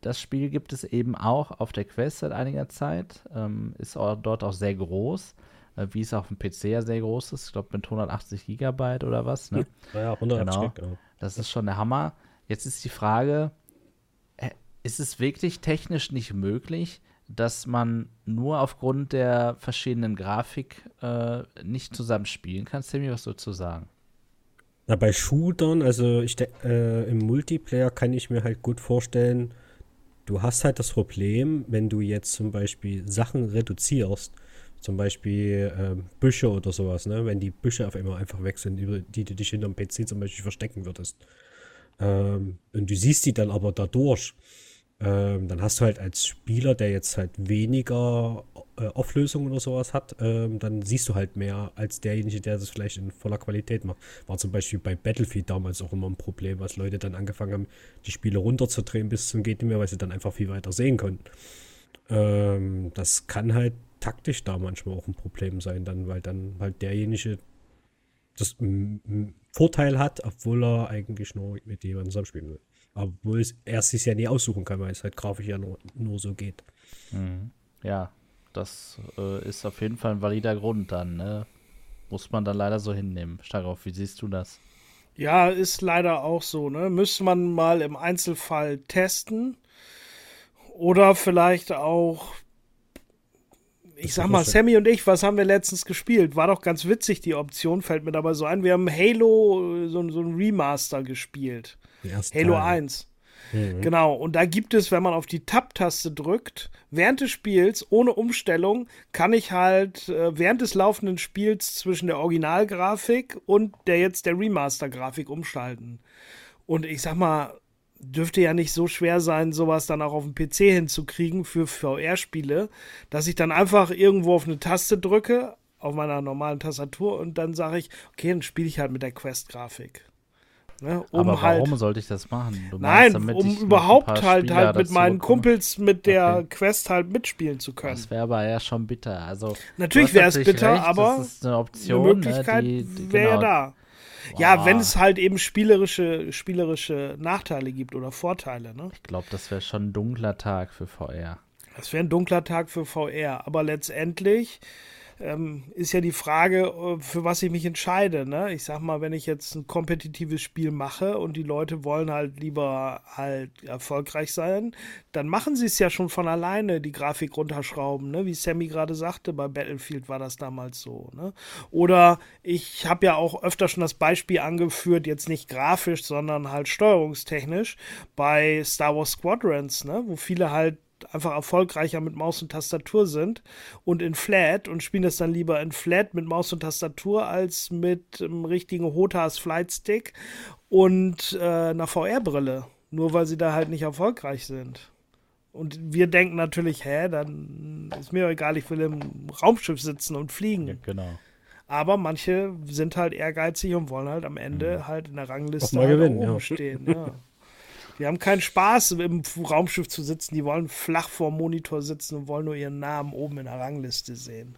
Das Spiel gibt es eben auch auf der Quest seit einiger Zeit. Ähm, ist auch, dort auch sehr groß, wie es auf dem PC ja sehr groß ist. Ich glaube mit 180 Gigabyte oder was. Ne? Ja, 180 genau. genau. Das ist schon der Hammer. Jetzt ist die Frage, äh, ist es wirklich technisch nicht möglich, dass man nur aufgrund der verschiedenen Grafik äh, nicht zusammen spielen kann? Sammy, was dazu sagen? Na, bei Shootern, also ich äh, im Multiplayer kann ich mir halt gut vorstellen, du hast halt das Problem, wenn du jetzt zum Beispiel Sachen reduzierst, zum Beispiel äh, Büsche oder sowas, ne? wenn die Büsche auf einmal einfach weg sind, über die du dich hinterm PC zum Beispiel verstecken würdest. Ähm, und du siehst die dann aber dadurch, ähm, dann hast du halt als Spieler, der jetzt halt weniger äh, Auflösung oder sowas hat, ähm, dann siehst du halt mehr als derjenige, der das vielleicht in voller Qualität macht. War zum Beispiel bei Battlefield damals auch immer ein Problem, was Leute dann angefangen haben, die Spiele runterzudrehen bis zum geht nicht mehr, weil sie dann einfach viel weiter sehen können. Ähm, das kann halt taktisch da manchmal auch ein Problem sein, dann, weil dann halt derjenige das Vorteil hat, obwohl er eigentlich nur mit jemandem zusammenspielen will. Obwohl er es sich ja nie aussuchen kann, weil es halt grafisch ja nur, nur so geht. Mhm. Ja, das äh, ist auf jeden Fall ein valider Grund dann, ne? Muss man dann leider so hinnehmen. Starov, wie siehst du das? Ja, ist leider auch so, ne? Müsste man mal im Einzelfall testen. Oder vielleicht auch ich sag mal, Sammy und ich, was haben wir letztens gespielt? War doch ganz witzig, die Option, fällt mir dabei so ein. Wir haben Halo, so, so ein Remaster gespielt. Halo Teil. 1. Mhm. Genau, und da gibt es, wenn man auf die Tab-Taste drückt, während des Spiels, ohne Umstellung, kann ich halt äh, während des laufenden Spiels zwischen der Originalgrafik und der jetzt der Remaster-Grafik umschalten. Und ich sag mal, dürfte ja nicht so schwer sein, sowas dann auch auf dem PC hinzukriegen für VR-Spiele, dass ich dann einfach irgendwo auf eine Taste drücke, auf meiner normalen Tastatur, und dann sage ich, okay, dann spiele ich halt mit der Quest-Grafik. Ne, um Aber warum halt, sollte ich das machen? Du nein, meinst, um überhaupt halt, halt mit meinen Kumpels mit der okay. Quest halt mitspielen zu können. Das wäre aber ja schon bitter. Also, natürlich wäre es bitter, recht, aber eine Option, eine ne, Möglichkeit ne, wäre ja genau. Ja, wenn es halt eben spielerische, spielerische Nachteile gibt oder Vorteile. Ne? Ich glaube, das wäre schon ein dunkler Tag für VR. Das wäre ein dunkler Tag für VR. Aber letztendlich ähm, ist ja die Frage, äh, für was ich mich entscheide. Ne? Ich sag mal, wenn ich jetzt ein kompetitives Spiel mache und die Leute wollen halt lieber halt erfolgreich sein, dann machen sie es ja schon von alleine, die Grafik runterschrauben, ne? wie Sammy gerade sagte, bei Battlefield war das damals so. Ne? Oder ich habe ja auch öfter schon das Beispiel angeführt, jetzt nicht grafisch, sondern halt steuerungstechnisch bei Star Wars Squadrons, ne? wo viele halt einfach erfolgreicher mit Maus und Tastatur sind und in Flat und spielen das dann lieber in Flat mit Maus und Tastatur als mit einem richtigen Hotas Flight Stick und äh, einer VR-Brille. Nur weil sie da halt nicht erfolgreich sind. Und wir denken natürlich, hä, dann ist mir egal, ich will im Raumschiff sitzen und fliegen. Ja, genau. Aber manche sind halt ehrgeizig und wollen halt am Ende mhm. halt in der Rangliste halt gewinnen, oben ja. stehen. Ja. Die haben keinen Spaß, im Raumschiff zu sitzen. Die wollen flach vor dem Monitor sitzen und wollen nur ihren Namen oben in der Rangliste sehen.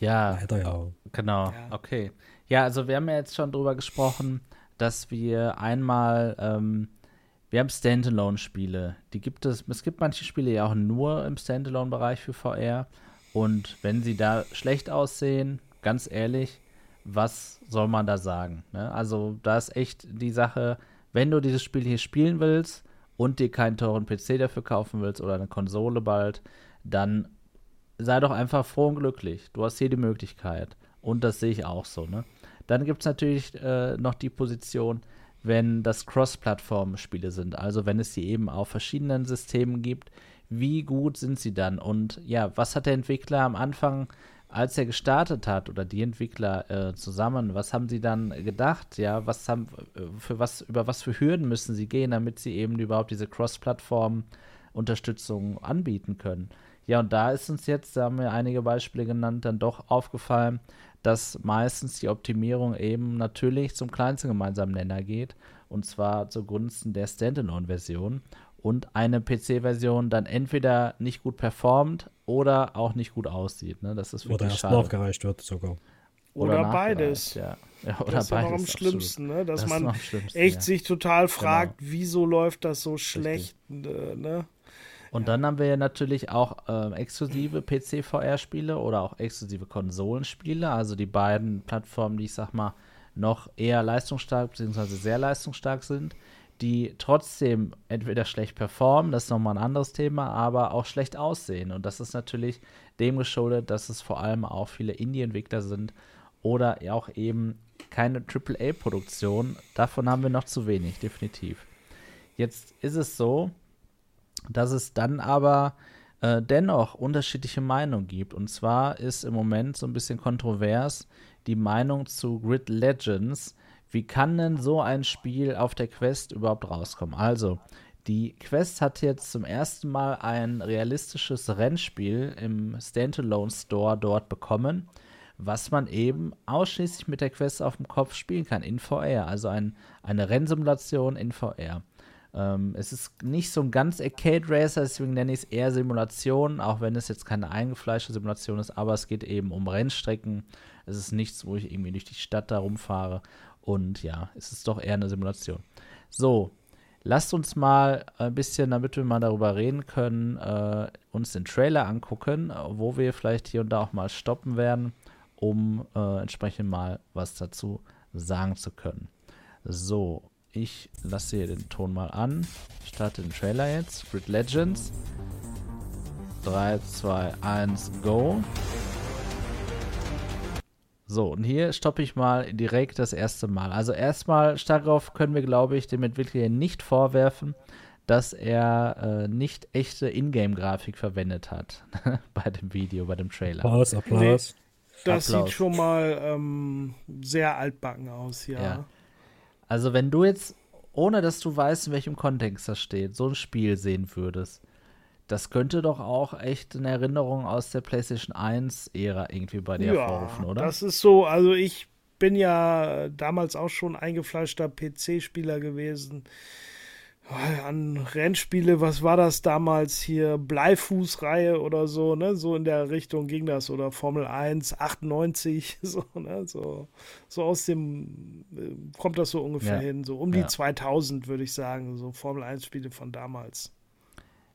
Ja, ja, ja. genau. Ja. Okay. Ja, also wir haben ja jetzt schon drüber gesprochen, dass wir einmal, ähm, wir haben Standalone-Spiele. Die gibt es, es gibt manche Spiele ja auch nur im Standalone-Bereich für VR. Und wenn sie da schlecht aussehen, ganz ehrlich, was soll man da sagen? Ne? Also da ist echt die Sache, wenn du dieses Spiel hier spielen willst und dir keinen teuren PC dafür kaufen willst oder eine Konsole bald, dann sei doch einfach froh und glücklich. Du hast hier die Möglichkeit. Und das sehe ich auch so, ne? Dann gibt es natürlich äh, noch die Position, wenn das Cross-Plattform-Spiele sind, also wenn es sie eben auf verschiedenen Systemen gibt, wie gut sind sie dann? Und ja, was hat der Entwickler am Anfang als er gestartet hat oder die Entwickler äh, zusammen, was haben sie dann gedacht? Ja, was haben äh, für was über was für Hürden müssen sie gehen, damit sie eben überhaupt diese Cross-Plattform-Unterstützung anbieten können? Ja, und da ist uns jetzt, da haben wir einige Beispiele genannt, dann doch aufgefallen, dass meistens die Optimierung eben natürlich zum kleinsten gemeinsamen Nenner geht und zwar zugunsten der Standalone-Version und eine PC-Version dann entweder nicht gut performt oder auch nicht gut aussieht. Ne? Das ist wirklich oder erst schade. nachgereicht wird sogar. Oder, oder beides. Ja. Ja, oder das ist ja noch am schlimmsten, ne? dass das man echt ja. sich total fragt, genau. wieso läuft das so schlecht. Äh, ne? Und ja. dann haben wir ja natürlich auch äh, exklusive PC-VR-Spiele oder auch exklusive Konsolenspiele, also die beiden Plattformen, die ich sag mal noch eher leistungsstark bzw. sehr leistungsstark sind, die trotzdem entweder schlecht performen, das ist nochmal ein anderes Thema, aber auch schlecht aussehen. Und das ist natürlich dem geschuldet, dass es vor allem auch viele Indie-Entwickler sind oder auch eben keine AAA-Produktion. Davon haben wir noch zu wenig, definitiv. Jetzt ist es so, dass es dann aber äh, dennoch unterschiedliche Meinungen gibt. Und zwar ist im Moment so ein bisschen kontrovers die Meinung zu Grid Legends. Wie kann denn so ein Spiel auf der Quest überhaupt rauskommen? Also, die Quest hat jetzt zum ersten Mal ein realistisches Rennspiel im Standalone Store dort bekommen, was man eben ausschließlich mit der Quest auf dem Kopf spielen kann, in VR. Also ein, eine Rennsimulation in VR. Ähm, es ist nicht so ein ganz Arcade Racer, deswegen nenne ich es eher Simulation, auch wenn es jetzt keine eingefleischte Simulation ist, aber es geht eben um Rennstrecken. Es ist nichts, wo ich irgendwie durch die Stadt da rumfahre. Und ja, es ist doch eher eine Simulation. So, lasst uns mal ein bisschen, damit wir mal darüber reden können, äh, uns den Trailer angucken, wo wir vielleicht hier und da auch mal stoppen werden, um äh, entsprechend mal was dazu sagen zu können. So, ich lasse hier den Ton mal an. Starte den Trailer jetzt. Grid Legends. 3, 2, 1, go. So, und hier stoppe ich mal direkt das erste Mal. Also erstmal, darauf können wir, glaube ich, dem Entwickler nicht vorwerfen, dass er äh, nicht echte Ingame-Grafik verwendet hat bei dem Video, bei dem Trailer. Applaus, Applaus. Nee, das Applaus. sieht schon mal ähm, sehr altbacken aus, ja. ja. Also, wenn du jetzt, ohne dass du weißt, in welchem Kontext das steht, so ein Spiel sehen würdest, das könnte doch auch echt eine Erinnerung aus der PlayStation 1-Ära irgendwie bei dir ja, hervorrufen, oder? Das ist so, also ich bin ja damals auch schon eingefleischter PC-Spieler gewesen. An Rennspiele, was war das damals hier, Bleifußreihe oder so, ne, so in der Richtung ging das. Oder Formel 1, 98, so, ne, so, so aus dem, äh, kommt das so ungefähr ja. hin, so um die 2000 würde ich sagen, so Formel 1 Spiele von damals.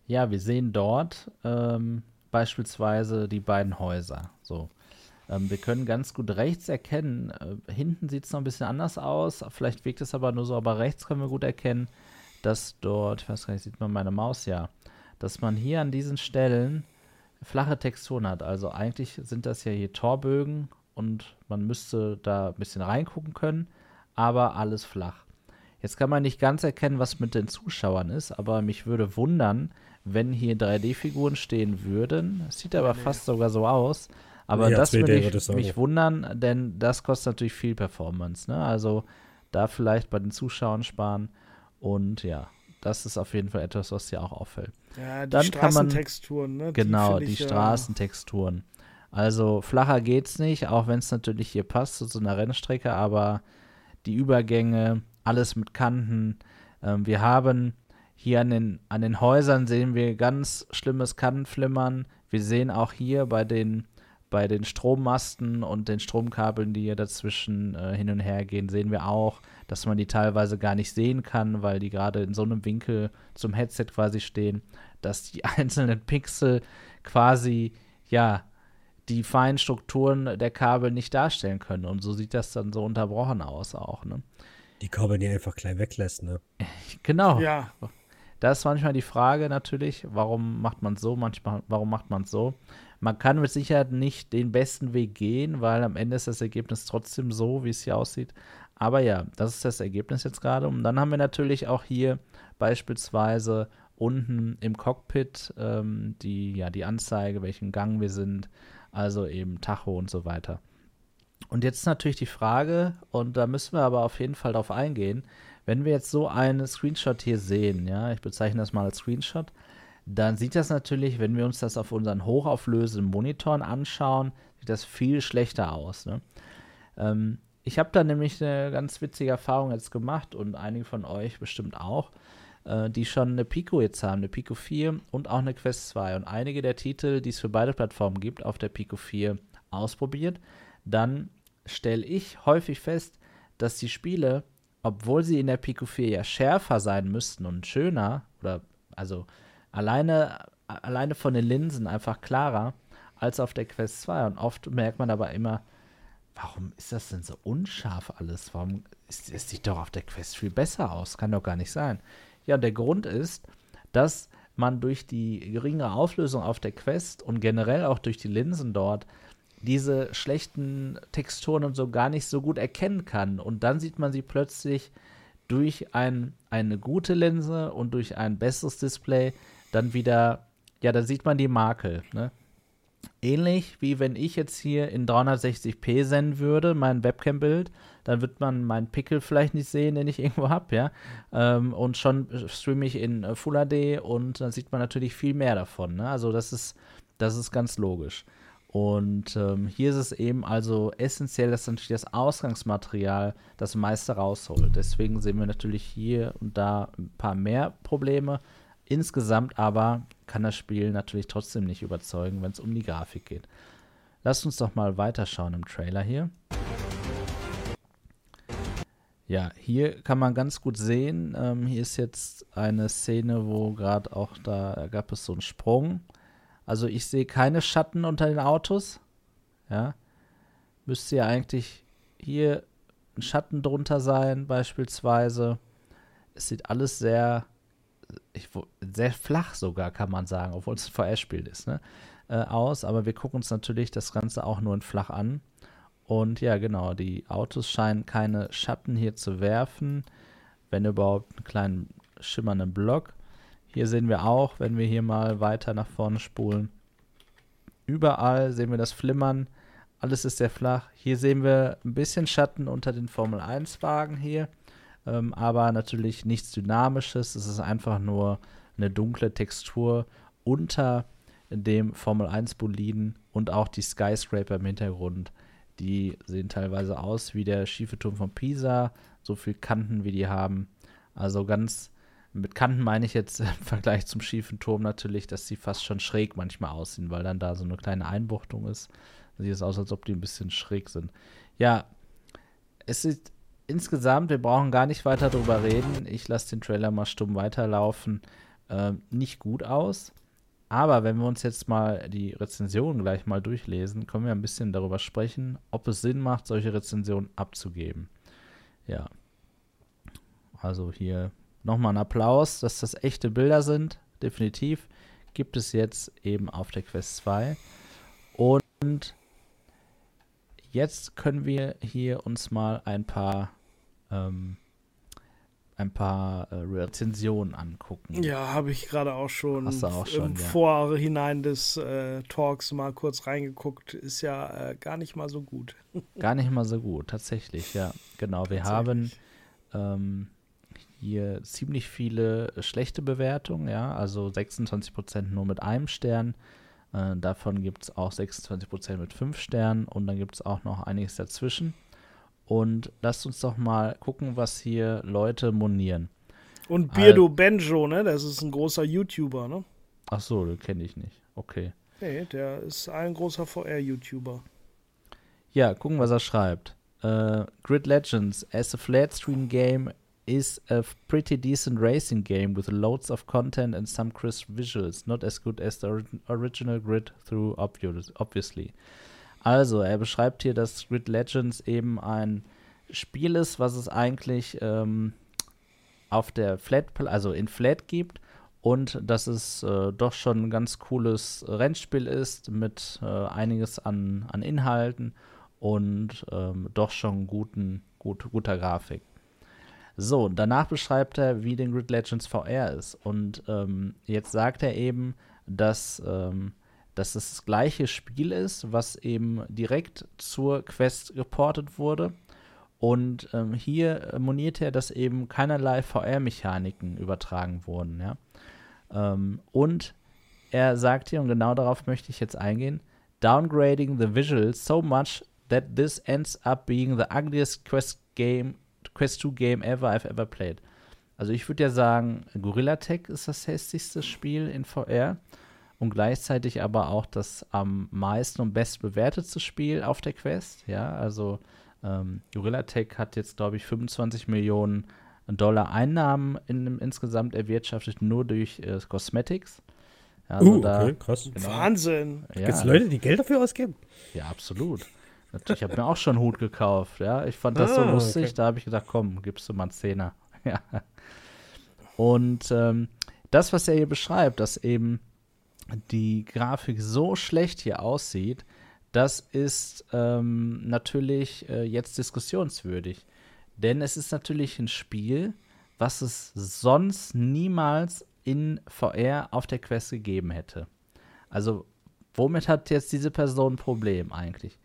Ja, wir sehen dort ähm, beispielsweise die beiden Häuser, so. Ähm, wir können ganz gut rechts erkennen, äh, hinten sieht es noch ein bisschen anders aus, vielleicht wirkt es aber nur so, aber rechts können wir gut erkennen, dass dort, ich weiß gar nicht, sieht man meine Maus, ja, dass man hier an diesen Stellen flache Texturen hat. Also eigentlich sind das ja hier Torbögen und man müsste da ein bisschen reingucken können, aber alles flach. Jetzt kann man nicht ganz erkennen, was mit den Zuschauern ist, aber mich würde wundern, wenn hier 3D-Figuren stehen würden. Es sieht aber nee. fast sogar so aus. Aber ja, das würde ich, mich wundern, denn das kostet natürlich viel Performance. Ne? Also da vielleicht bei den Zuschauern sparen. Und ja, das ist auf jeden Fall etwas, was dir auch auffällt. Ja, die Dann Straßentexturen, ne? Genau, die, die Straßentexturen. Also flacher geht's nicht, auch wenn es natürlich hier passt zu so einer Rennstrecke, aber die Übergänge, alles mit Kanten. Ähm, wir haben hier an den, an den Häusern sehen wir ganz schlimmes Kantenflimmern. Wir sehen auch hier bei den bei den Strommasten und den Stromkabeln, die hier dazwischen äh, hin und her gehen, sehen wir auch, dass man die teilweise gar nicht sehen kann, weil die gerade in so einem Winkel zum Headset quasi stehen, dass die einzelnen Pixel quasi, ja, die feinen Strukturen der Kabel nicht darstellen können. Und so sieht das dann so unterbrochen aus auch, ne? Die die einfach gleich weglässt, ne? genau. Ja. Da ist manchmal die Frage natürlich, warum macht man es so, manchmal, warum macht man es so? Man kann mit Sicherheit nicht den besten Weg gehen, weil am Ende ist das Ergebnis trotzdem so, wie es hier aussieht. Aber ja, das ist das Ergebnis jetzt gerade. Und dann haben wir natürlich auch hier beispielsweise unten im Cockpit ähm, die, ja, die Anzeige, welchen Gang wir sind, also eben Tacho und so weiter. Und jetzt ist natürlich die Frage, und da müssen wir aber auf jeden Fall drauf eingehen, wenn wir jetzt so einen Screenshot hier sehen, ja, ich bezeichne das mal als Screenshot, dann sieht das natürlich, wenn wir uns das auf unseren hochauflösenden Monitoren anschauen, sieht das viel schlechter aus. Ne? Ähm, ich habe da nämlich eine ganz witzige Erfahrung jetzt gemacht und einige von euch bestimmt auch, äh, die schon eine Pico jetzt haben, eine Pico 4 und auch eine Quest 2 und einige der Titel, die es für beide Plattformen gibt, auf der Pico 4 ausprobiert. Dann stelle ich häufig fest, dass die Spiele, obwohl sie in der Pico 4 ja schärfer sein müssten und schöner, oder also alleine, alleine von den Linsen einfach klarer, als auf der Quest 2. Und oft merkt man aber immer, warum ist das denn so unscharf alles? Warum ist, es sieht doch auf der Quest viel besser aus? Kann doch gar nicht sein. Ja, der Grund ist, dass man durch die geringere Auflösung auf der Quest und generell auch durch die Linsen dort diese schlechten Texturen und so gar nicht so gut erkennen kann. Und dann sieht man sie plötzlich durch ein, eine gute Linse und durch ein besseres Display dann wieder, ja, dann sieht man die Makel. Ne? Ähnlich wie wenn ich jetzt hier in 360p senden würde, mein Webcam-Bild, dann wird man meinen Pickel vielleicht nicht sehen, den ich irgendwo habe, ja. Ähm, und schon streame ich in äh, Full HD und dann sieht man natürlich viel mehr davon. Ne? Also das ist, das ist ganz logisch. Und ähm, hier ist es eben also essentiell, dass natürlich das Ausgangsmaterial das meiste rausholt. Deswegen sehen wir natürlich hier und da ein paar mehr Probleme. Insgesamt aber kann das Spiel natürlich trotzdem nicht überzeugen, wenn es um die Grafik geht. Lasst uns doch mal weiterschauen im Trailer hier. Ja, hier kann man ganz gut sehen, ähm, hier ist jetzt eine Szene, wo gerade auch da gab es so einen Sprung. Also ich sehe keine Schatten unter den Autos. Ja, müsste ja eigentlich hier ein Schatten drunter sein, beispielsweise. Es sieht alles sehr ich, sehr flach sogar, kann man sagen, obwohl es ein VR-Spiel ist, ne? äh, aus. Aber wir gucken uns natürlich das Ganze auch nur in flach an. Und ja, genau, die Autos scheinen keine Schatten hier zu werfen, wenn überhaupt einen kleinen schimmernden Block. Hier sehen wir auch, wenn wir hier mal weiter nach vorne spulen, überall sehen wir das Flimmern. Alles ist sehr flach. Hier sehen wir ein bisschen Schatten unter den Formel 1 Wagen hier ähm, aber natürlich nichts Dynamisches. Es ist einfach nur eine dunkle Textur unter dem Formel 1 Boliden und auch die Skyscraper im Hintergrund. Die sehen teilweise aus wie der schiefe Turm von Pisa, so viel Kanten wie die haben. Also ganz mit Kanten meine ich jetzt im Vergleich zum schiefen Turm natürlich, dass sie fast schon schräg manchmal aussehen, weil dann da so eine kleine Einbuchtung ist. Sieht es aus, als ob die ein bisschen schräg sind. Ja, es sieht insgesamt, wir brauchen gar nicht weiter drüber reden. Ich lasse den Trailer mal stumm weiterlaufen. Äh, nicht gut aus. Aber wenn wir uns jetzt mal die Rezension gleich mal durchlesen, können wir ein bisschen darüber sprechen, ob es Sinn macht, solche Rezensionen abzugeben. Ja. Also hier nochmal ein Applaus, dass das echte Bilder sind. Definitiv. Gibt es jetzt eben auf der Quest 2. Und jetzt können wir hier uns mal ein paar ähm, ein paar äh, Rezensionen angucken. Ja, habe ich gerade auch schon, Hast du auch schon im ja. Vorhinein des äh, Talks mal kurz reingeguckt. Ist ja äh, gar nicht mal so gut. Gar nicht mal so gut, tatsächlich, ja. Genau, wir haben ähm, hier ziemlich viele schlechte Bewertungen, ja, also 26% nur mit einem Stern. Äh, davon gibt es auch 26% mit fünf Sternen und dann gibt es auch noch einiges dazwischen. Und lasst uns doch mal gucken, was hier Leute monieren. Und Beardo Al Benjo, ne? Das ist ein großer YouTuber, ne? Ach so, den kenne ich nicht. Okay. Nee, der ist ein großer VR-YouTuber. Ja, gucken, was er schreibt. Uh, Grid Legends, as a flat screen game, is a pretty decent racing game with loads of content and some crisp visuals. Not as good as the or original Grid through, obviously. Also, er beschreibt hier, dass Grid Legends eben ein Spiel ist, was es eigentlich ähm, auf der Flat, also in Flat gibt und dass es äh, doch schon ein ganz cooles Rennspiel ist mit äh, einiges an, an Inhalten und ähm, doch schon guten, gut, guter Grafik. So, danach beschreibt er, wie den Grid Legends VR ist. Und ähm, jetzt sagt er eben, dass ähm, dass es das gleiche Spiel ist, was eben direkt zur Quest geportet wurde. Und ähm, hier moniert er, dass eben keinerlei VR-Mechaniken übertragen wurden. Ja? Ähm, und er sagt hier, und genau darauf möchte ich jetzt eingehen, downgrading the visuals so much that this ends up being the ugliest Quest game, Quest 2 game ever I've ever played. Also ich würde ja sagen, Gorilla Tech ist das hässlichste Spiel in VR. und gleichzeitig aber auch das am meisten und bestbewertetste Spiel auf der Quest. Ja, also ähm, Gorilla Tech hat jetzt, glaube ich, 25 Millionen Dollar Einnahmen in, insgesamt erwirtschaftet, nur durch äh, Cosmetics. Also uh, okay, krass. Genau. Wahnsinn. Ja. Gibt es Leute, die Geld dafür ausgeben? Ja, absolut. Natürlich, ich habe mir auch schon einen Hut gekauft. Ja, ich fand das ah, so lustig. Okay. Da habe ich gesagt, komm, gibst du mal einen Zehner. ja. Und ähm, das, was er hier beschreibt, dass eben die Grafik so schlecht hier aussieht, das ist ähm, natürlich äh, jetzt diskussionswürdig. Denn es ist natürlich ein Spiel, was es sonst niemals in VR auf der Quest gegeben hätte. Also, womit hat jetzt diese Person ein Problem eigentlich?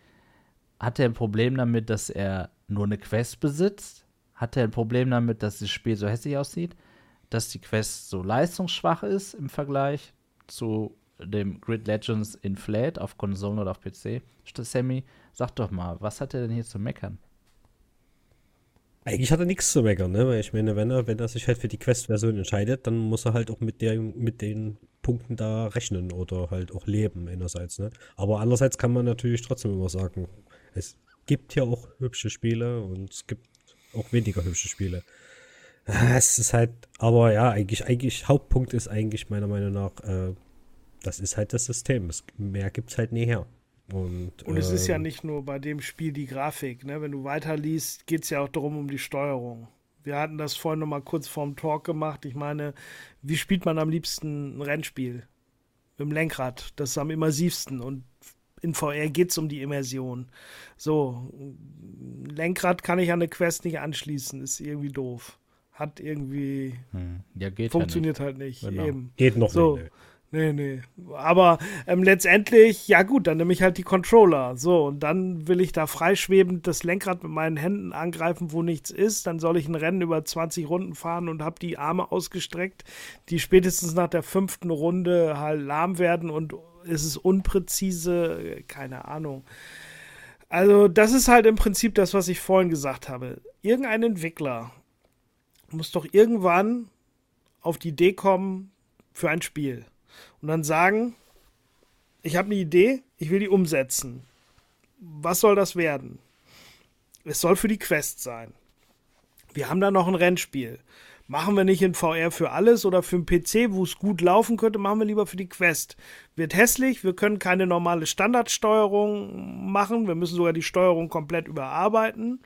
Hat er ein Problem damit, dass er nur eine Quest besitzt? Hat er ein Problem damit, dass das Spiel so hässlich aussieht? Dass die Quest so leistungsschwach ist im Vergleich zu dem Grid Legends in Flat auf Konsolen oder auf PC? Sammy, sag doch mal, was hat er denn hier zu meckern? Eigentlich hat er nichts zu meckern, ne? Weil ich meine, wenn er, wenn er sich halt für die Quest-Version entscheidet, dann muss er halt auch mit, der, mit den Punkten da rechnen oder halt auch leben, einerseits, ne? Aber andererseits kann man natürlich trotzdem immer sagen, es gibt ja auch hübsche Spiele und es gibt auch weniger hübsche Spiele. Es ist halt, aber ja, eigentlich, eigentlich, Hauptpunkt ist eigentlich meiner Meinung nach, äh, das ist halt das System. Es, mehr es halt nie her. Und, und es ähm, ist ja ähm, nicht nur bei dem Spiel die Grafik. Ne? Wenn du weiterliest, geht es ja auch darum, um die Steuerung. Wir hatten das vorhin noch mal kurz vorm Talk gemacht. Ich meine, wie spielt man am liebsten ein Rennspiel? Mit dem Lenkrad. Das ist am immersivsten. Und in VR geht es um die Immersion. So, Lenkrad kann ich an eine Quest nicht anschließen. Ist irgendwie doof. Hat irgendwie. Hm. Ja, geht funktioniert ja nicht. halt nicht. Genau. Eben. Geht noch so. nicht. Nee, nee. Aber ähm, letztendlich, ja gut, dann nehme ich halt die Controller. So, und dann will ich da freischwebend das Lenkrad mit meinen Händen angreifen, wo nichts ist. Dann soll ich ein Rennen über 20 Runden fahren und habe die Arme ausgestreckt, die spätestens nach der fünften Runde halt lahm werden und es ist unpräzise, keine Ahnung. Also, das ist halt im Prinzip das, was ich vorhin gesagt habe. Irgendein Entwickler muss doch irgendwann auf die Idee kommen für ein Spiel und dann sagen, ich habe eine Idee, ich will die umsetzen. Was soll das werden? Es soll für die Quest sein. Wir haben da noch ein Rennspiel. Machen wir nicht in VR für alles oder für einen PC, wo es gut laufen könnte, machen wir lieber für die Quest. Wird hässlich, wir können keine normale Standardsteuerung machen, wir müssen sogar die Steuerung komplett überarbeiten.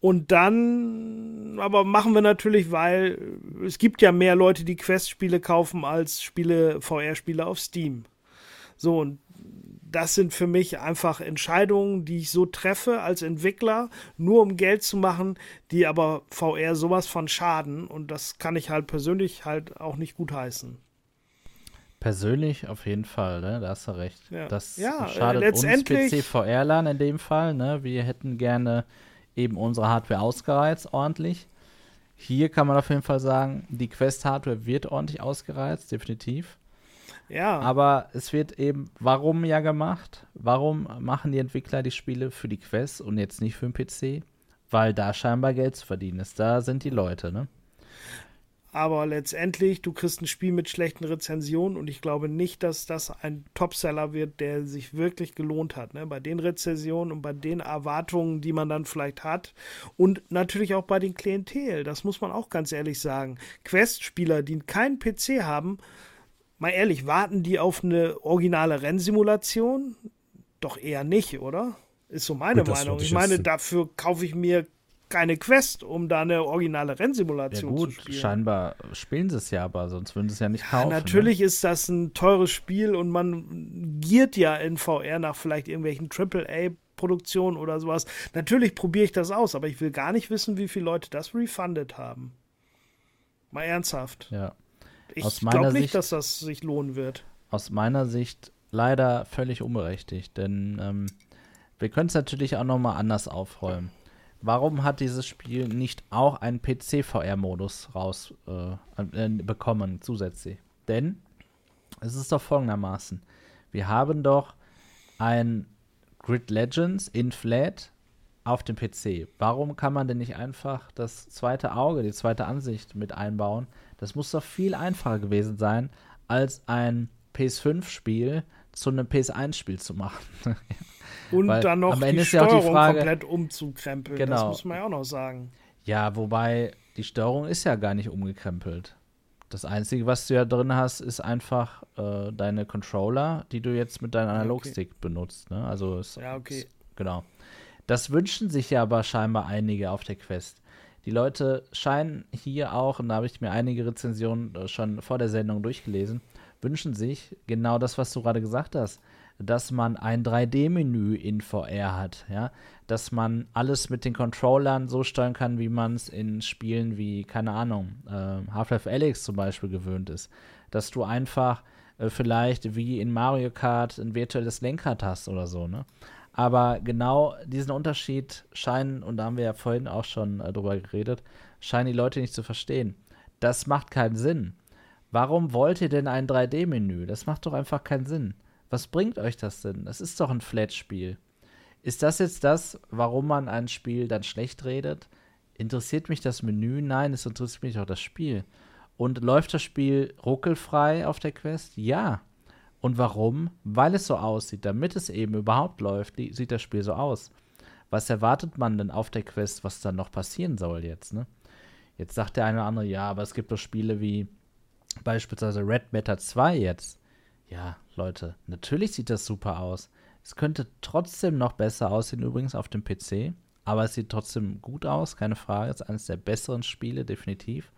Und dann, aber machen wir natürlich, weil es gibt ja mehr Leute, die Quest-Spiele kaufen als Spiele, VR-Spiele auf Steam. So, und das sind für mich einfach Entscheidungen, die ich so treffe als Entwickler, nur um Geld zu machen, die aber VR sowas von schaden. Und das kann ich halt persönlich halt auch nicht gut heißen. Persönlich auf jeden Fall, ne? da hast du recht. Ja. Das ja, schadet äh, uns PC-VR-Lern in dem Fall. Ne? Wir hätten gerne eben unsere Hardware ausgereizt ordentlich. Hier kann man auf jeden Fall sagen, die Quest-Hardware wird ordentlich ausgereizt, definitiv. Ja. Aber es wird eben, warum ja gemacht? Warum machen die Entwickler die Spiele für die Quest und jetzt nicht für den PC? Weil da scheinbar Geld zu verdienen ist. Da sind die Leute, ne? Aber letztendlich, du kriegst ein Spiel mit schlechten Rezensionen und ich glaube nicht, dass das ein Topseller wird, der sich wirklich gelohnt hat. Ne? Bei den Rezensionen und bei den Erwartungen, die man dann vielleicht hat und natürlich auch bei den Klientel. Das muss man auch ganz ehrlich sagen. Quest-Spieler, die keinen PC haben, mal ehrlich, warten die auf eine originale Rennsimulation? Doch eher nicht, oder? Ist so meine Gut, Meinung. Ich meine, dafür kaufe ich mir keine Quest, um da eine originale Rennsimulation ja, gut, zu spielen. Scheinbar spielen sie es ja, aber sonst würden sie es ja nicht kaufen. Ja, natürlich ne? ist das ein teures Spiel und man giert ja in VR nach vielleicht irgendwelchen AAA-Produktionen oder sowas. Natürlich probiere ich das aus, aber ich will gar nicht wissen, wie viele Leute das refunded haben. Mal ernsthaft. Ja. Ich glaube nicht, Sicht, dass das sich lohnen wird. Aus meiner Sicht leider völlig unberechtigt, denn ähm, wir können es natürlich auch noch mal anders aufräumen warum hat dieses Spiel nicht auch einen PC-VR-Modus raus äh, äh, bekommen zusätzlich? Denn es ist doch folgendermaßen: Wir haben doch ein Grid Legends in Flat auf dem PC. Warum kann man denn nicht einfach das zweite Auge, die zweite Ansicht mit einbauen? Das muss doch viel einfacher gewesen sein, als ein PS5-Spiel zu einem PS1-Spiel zu machen. Und Weil dann noch die Steuerung die Frage, komplett umzukrempeln. Genau. Das muss man ja auch noch sagen. Ja, wobei die Steuerung ist ja gar nicht umgekrempelt. Das Einzige, was du ja drin hast, ist einfach äh, deine Controller, die du jetzt mit deinem Analogstick okay. benutzt. Ne? Also ist, ja, okay. Ist, genau. Das wünschen sich ja aber scheinbar einige auf der Quest. Die Leute scheinen hier auch, und da habe ich mir einige Rezensionen äh, schon vor der Sendung durchgelesen, wünschen sich genau das, was du gerade gesagt hast, dass man ein 3D-Menü in VR hat, ja, dass man alles mit den Controllern so steuern kann, wie man es in Spielen wie, keine Ahnung, äh, Half-Life Alyx zum Beispiel gewöhnt ist, dass du einfach äh, vielleicht wie in Mario Kart ein virtuelles Lenkrad hast oder so, ne? Aber genau diesen Unterschied scheinen, und da haben wir ja vorhin auch schon äh, drüber geredet, scheinen die Leute nicht zu verstehen. Das macht keinen Sinn. Warum wollt ihr denn ein 3D-Menü? Das macht doch einfach keinen Sinn. Was bringt euch das denn? Das ist doch ein Flat-Spiel. Ist das jetzt das, warum man ein Spiel dann schlecht redet? Interessiert mich das Menü? Nein, es interessiert mich auch das Spiel. Und läuft das Spiel ruckelfrei auf der Quest? Ja. Und warum? Weil es so aussieht. Damit es eben überhaupt läuft, sieht das Spiel so aus. Was erwartet man denn auf der Quest, was dann noch passieren soll jetzt, ne? Jetzt sagt der eine oder andere, ja, aber es gibt doch Spiele wie beispielsweise Red Matter 2 jetzt. Ja, Leute, natürlich sieht das super aus. Es könnte trotzdem noch besser aussehen, übrigens auf dem PC. Aber es sieht trotzdem gut aus, keine Frage. Es ist eines der besseren Spiele, definitiv.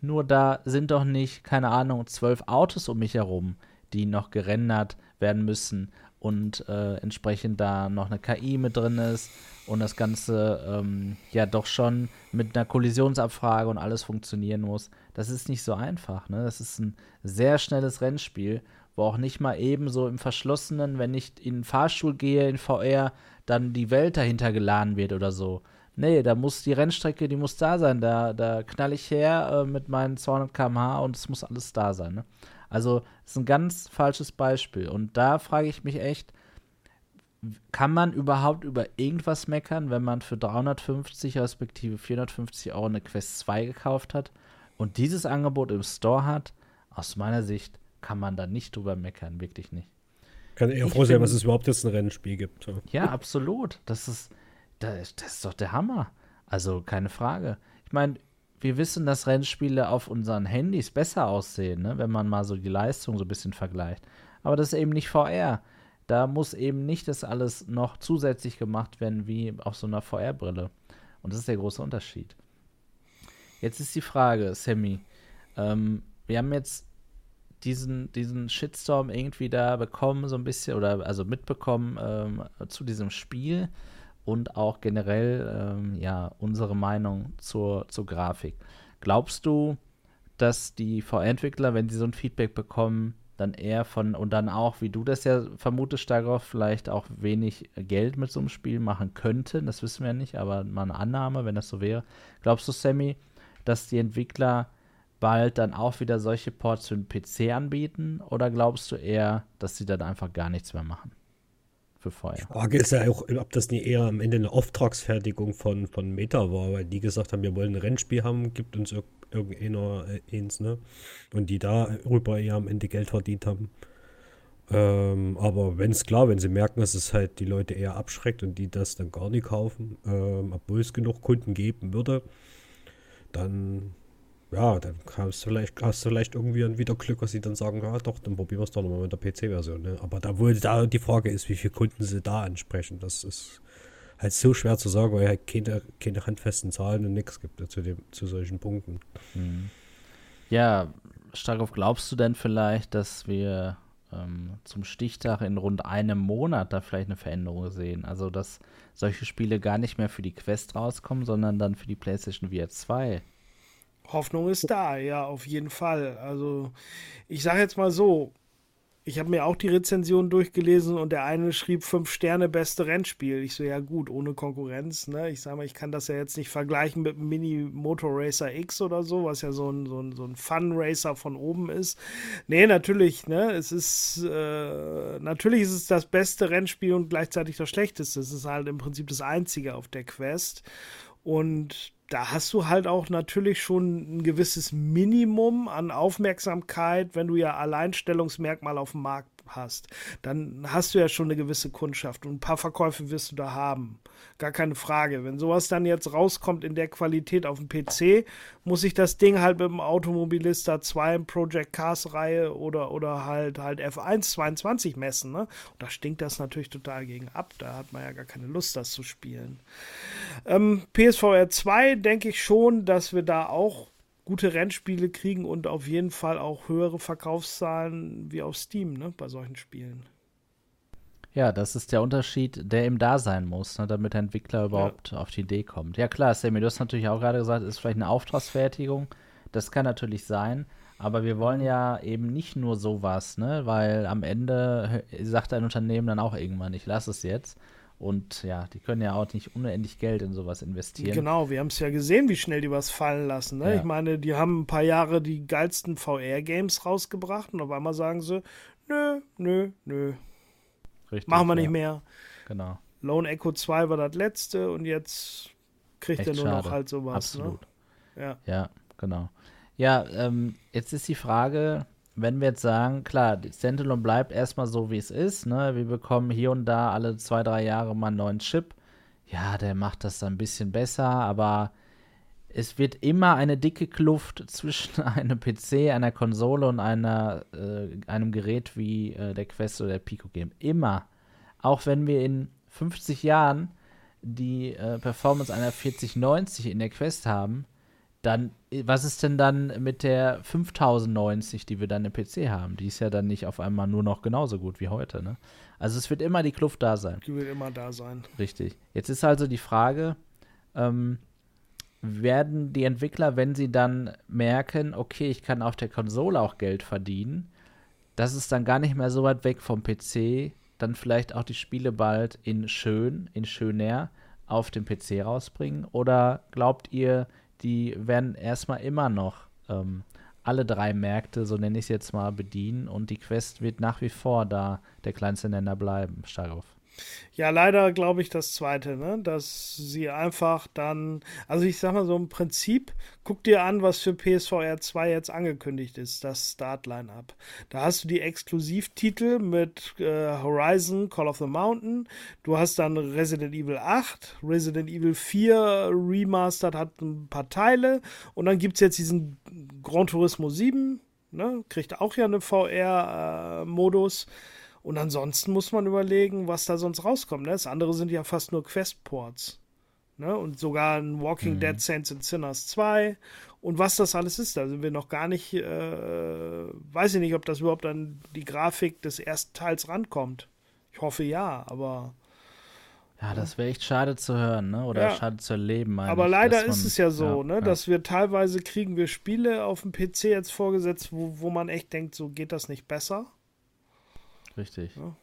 Nur da sind doch nicht, keine Ahnung, zwölf Autos um mich herum, die noch gerendert werden müssen und äh, entsprechend da noch eine KI mit drin ist und das Ganze ähm, ja doch schon mit einer Kollisionsabfrage und alles funktionieren muss. Das ist nicht so einfach. Ne? Das ist ein sehr schnelles Rennspiel wo auch nicht mal eben so im Verschlossenen, wenn ich in den Fahrstuhl gehe in VR, dann die Welt dahinter geladen wird oder so. Nee, da muss die Rennstrecke, die muss da sein. Da, da knall ich her äh, mit meinen 200 km/h und es muss alles da sein. Ne? Also, ist ein ganz falsches Beispiel. Und da frage ich mich echt, kann man überhaupt über irgendwas meckern, wenn man für 350 respektive 450 Euro eine Quest 2 gekauft hat und dieses Angebot im Store hat? Aus meiner Sicht kann man da nicht drüber meckern, wirklich nicht. Kann eher froh sein, dass es überhaupt jetzt ein Rennspiel gibt. Ja, ja absolut. Das ist, das, das ist doch der Hammer. Also keine Frage. Ich meine, wir wissen, dass Rennspiele auf unseren Handys besser aussehen, ne? wenn man mal so die Leistung so ein bisschen vergleicht. Aber das ist eben nicht VR. Da muss eben nicht das alles noch zusätzlich gemacht werden wie auf so einer VR-Brille. Und das ist der große Unterschied. Jetzt ist die Frage, Sammy. Ähm, wir haben jetzt diesen, diesen Shitstorm irgendwie da bekommen, so ein bisschen, oder also mitbekommen ähm, zu diesem Spiel und auch generell, ähm, ja, unsere Meinung zur, zur Grafik. Glaubst du, dass die VR-Entwickler, wenn sie so ein Feedback bekommen, dann eher von, und dann auch, wie du das ja vermutest, darauf vielleicht auch wenig Geld mit so einem Spiel machen könnten, das wissen wir nicht, aber mal eine Annahme, wenn das so wäre. Glaubst du, Sammy, dass die Entwickler bald dann auch wieder solche Ports für den PC anbieten? Oder glaubst du eher, dass sie dann einfach gar nichts mehr machen? Für Feuer. Die Frage ist ja auch, ob das nicht eher am Ende eine Auftragsfertigung von, von Meta war, weil die gesagt haben, wir wollen ein Rennspiel haben, gibt uns ir irgendeiner äh, eins, ne? Und die darüber eher am Ende Geld verdient haben. Ähm, aber wenn es klar, wenn sie merken, dass es halt die Leute eher abschreckt und die das dann gar nicht kaufen, ähm, obwohl es genug Kunden geben würde, dann ja, dann hast du vielleicht, hast du vielleicht irgendwie wieder Glück, dass sie dann sagen, ja doch, dann probieren wir es doch nochmal mit der PC-Version. Ne? Aber da wohl da die Frage ist, wie viele Kunden sie da ansprechen. Das ist halt so schwer zu sagen, weil halt keine, keine handfesten Zahlen und nichts gibt zu, dem, zu solchen Punkten. Hm. Ja, Starkov, glaubst du denn vielleicht, dass wir ähm, zum Stichtag in rund einem Monat da vielleicht eine Veränderung sehen? Also, dass solche Spiele gar nicht mehr für die Quest rauskommen, sondern dann für die PlayStation VR 2? Hoffnung ist da, ja, auf jeden Fall. Also, ich sage jetzt mal so, ich habe mir auch die Rezension durchgelesen und der eine schrieb fünf Sterne beste Rennspiel. Ich so, ja gut, ohne Konkurrenz. Ne? Ich sage mal, ich kann das ja jetzt nicht vergleichen mit Mini Motor Racer X oder so, was ja so ein, so ein, so ein Fun Racer von oben ist. Nee, natürlich, ne? Es ist äh, natürlich ist es das beste Rennspiel und gleichzeitig das schlechteste. Es ist halt im Prinzip das einzige auf der Quest. Und da hast du halt auch natürlich schon ein gewisses Minimum an Aufmerksamkeit, wenn du ja Alleinstellungsmerkmal auf dem Markt hast. Dann hast du ja schon eine gewisse Kundschaft und ein paar Verkäufe wirst du da haben. Gar keine Frage. Wenn sowas dann jetzt rauskommt in der Qualität auf dem PC, muss ich das Ding halt mit dem Automobilista 2 Project Cars Reihe oder, oder halt, halt F1 22 messen. Ne? Und da stinkt das natürlich total gegen ab. Da hat man ja gar keine Lust, das zu spielen. Ähm, PSVR 2 denke ich schon, dass wir da auch gute Rennspiele kriegen und auf jeden Fall auch höhere Verkaufszahlen wie auf Steam ne, bei solchen Spielen. Ja, das ist der Unterschied, der eben da sein muss, ne, damit der Entwickler überhaupt ja. auf die Idee kommt. Ja klar, Sammy, du hast natürlich auch gerade gesagt, ist vielleicht eine Auftragsfertigung. Das kann natürlich sein, aber wir wollen ja eben nicht nur sowas, ne, weil am Ende sagt ein Unternehmen dann auch irgendwann, ich lasse es jetzt. Und ja, die können ja auch nicht unendlich Geld in sowas investieren. Genau, wir haben es ja gesehen, wie schnell die was fallen lassen. Ne? Ja. Ich meine, die haben ein paar Jahre die geilsten VR-Games rausgebracht und auf einmal sagen sie, nö, nö, nö, Richtig, Machen wir ja. nicht mehr. Genau. Lone Echo 2 war das letzte und jetzt kriegt Echt er nur schade. noch halt sowas. Ne? Absolut. Ne? Ja. ja, genau. Ja, ähm, jetzt ist die Frage, wenn wir jetzt sagen, klar, Standalone bleibt erstmal so, wie es ist, ne? Wir bekommen hier und da alle zwei, drei Jahre mal einen neuen Chip. Ja, der macht das dann ein bisschen besser, aber es wird immer eine dicke Kluft zwischen einem PC, einer Konsole und einer, äh, einem Gerät wie äh, der Quest oder der Pico geben. Immer. Auch wenn wir in 50 Jahren die äh, Performance einer 4090 in der Quest haben, dann, was ist denn dann mit der 5090, die wir dann im PC haben? Die ist ja dann nicht auf einmal nur noch genauso gut wie heute, ne? Also es wird immer die Kluft da sein. Die wird immer da sein. Richtig. Jetzt ist also die Frage, ähm, werden die Entwickler, wenn sie dann merken, okay, ich kann auf der Konsole auch Geld verdienen, das ist dann gar nicht mehr so weit weg vom PC, dann vielleicht auch die Spiele bald in schön, in schöner auf dem PC rausbringen? Oder glaubt ihr, die werden erstmal immer noch ähm, alle drei Märkte, so nenne ich es jetzt mal, bedienen und die Quest wird nach wie vor da der kleinste Nenner bleiben, Starov? Ja, leider glaube ich das zweite, ne? dass sie einfach dann, also ich sag mal so im Prinzip, guck dir an, was für PSVR 2 jetzt angekündigt ist, das Start-Line-Up. Da hast du die Exklusivtitel mit äh, Horizon, Call of the Mountain, du hast dann Resident Evil 8, Resident Evil 4 Remastered hat ein paar Teile und dann gibt es jetzt diesen Gran Turismo 7, ne? kriegt auch ja eine VR-Modus. Äh, und ansonsten muss man überlegen, was da sonst rauskommt. Ne? Das andere sind ja fast nur Questports. Ne? Und sogar ein Walking mhm. Dead Saints and Sinners 2 und was das alles ist. Da sind wir noch gar nicht, äh, weiß ich nicht, ob das überhaupt an die Grafik des ersten Teils rankommt. Ich hoffe ja, aber. Ja, das wäre echt schade zu hören, ne? Oder ja. schade zu erleben. Aber leider man, ist es ja so, ja, ne? Ja. Dass wir teilweise kriegen wir Spiele auf dem PC jetzt vorgesetzt, wo, wo man echt denkt, so geht das nicht besser. Richtig. Ja.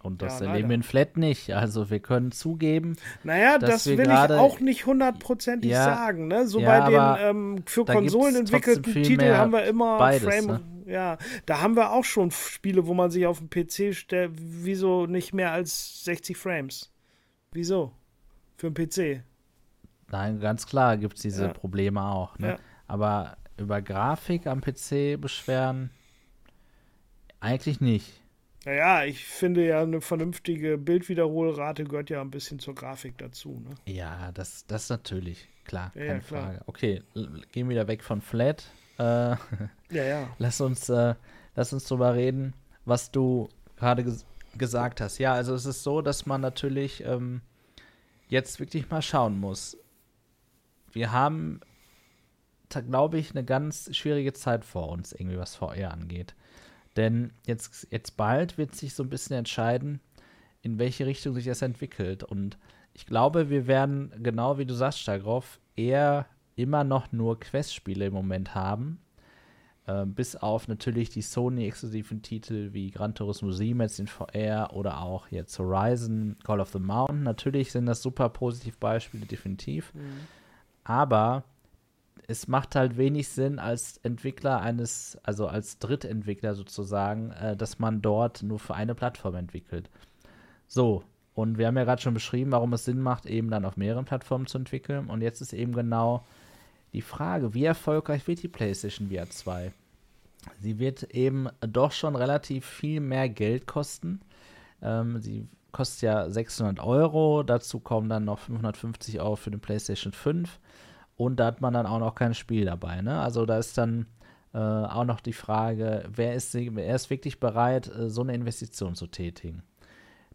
Und das ja, erleben wir in Flat nicht. Also wir können zugeben. Naja, das will ich auch nicht hundertprozentig ja, sagen. Ne? So ja, bei den ähm, für Konsolen entwickelten Titeln haben wir immer beides, Frame. Ne? Ja, da haben wir auch schon Spiele, wo man sich auf den PC stellt. Wieso nicht mehr als 60 Frames? Wieso? Für den PC. Nein, ganz klar gibt es diese Probleme auch. Ne? Aber über Grafik am PC beschweren eigentlich nicht. Naja, ich finde ja, eine vernünftige Bildwiederholrate gehört ja ein bisschen zur Grafik dazu. Ne? Ja, das, das natürlich. Klar, ja, keine ja, klar. Frage. Okay, gehen wieder weg von Flat. Äh, ja, ja. Lass uns, äh, lass uns drüber reden, was du gerade ges gesagt hast. Ja, also es ist so, dass man natürlich ähm, jetzt wirklich mal schauen muss. Wir haben, glaube ich, eine ganz schwierige Zeit vor uns, irgendwie was VR angeht. Denn jetzt, jetzt bald wird sich so ein bisschen entscheiden, in welche Richtung sich das entwickelt. Und ich glaube, wir werden, genau wie du sagst, Stagroff, eher immer noch nur Quest-Spiele im Moment haben. Äh, bis auf natürlich die Sony-exklusiven Titel wie Gran Turismo 7 jetzt in VR oder auch jetzt Horizon, Call of the Mountain. Natürlich sind das super positive Beispiele, definitiv. Mhm. Aber es macht halt wenig Sinn als Entwickler eines, also als Drittentwickler sozusagen, äh, dass man dort nur für eine Plattform entwickelt. So, Und wir haben ja gerade schon beschrieben, warum es Sinn macht, eben dann auf mehreren Plattformen zu entwickeln. Und jetzt ist eben genau die Frage, wie erfolgreich wird die PlayStation VR 2? Sie wird eben doch schon relativ viel mehr Geld kosten. Ähm, sie kostet ja 600 Euro, dazu kommen dann noch 550 Euro für den PlayStation 5 und da hat man dann auch noch kein Spiel dabei. Ne? Also da ist dann äh, auch noch die Frage, wer ist, wer ist wirklich bereit, äh, so eine Investition zu tätigen?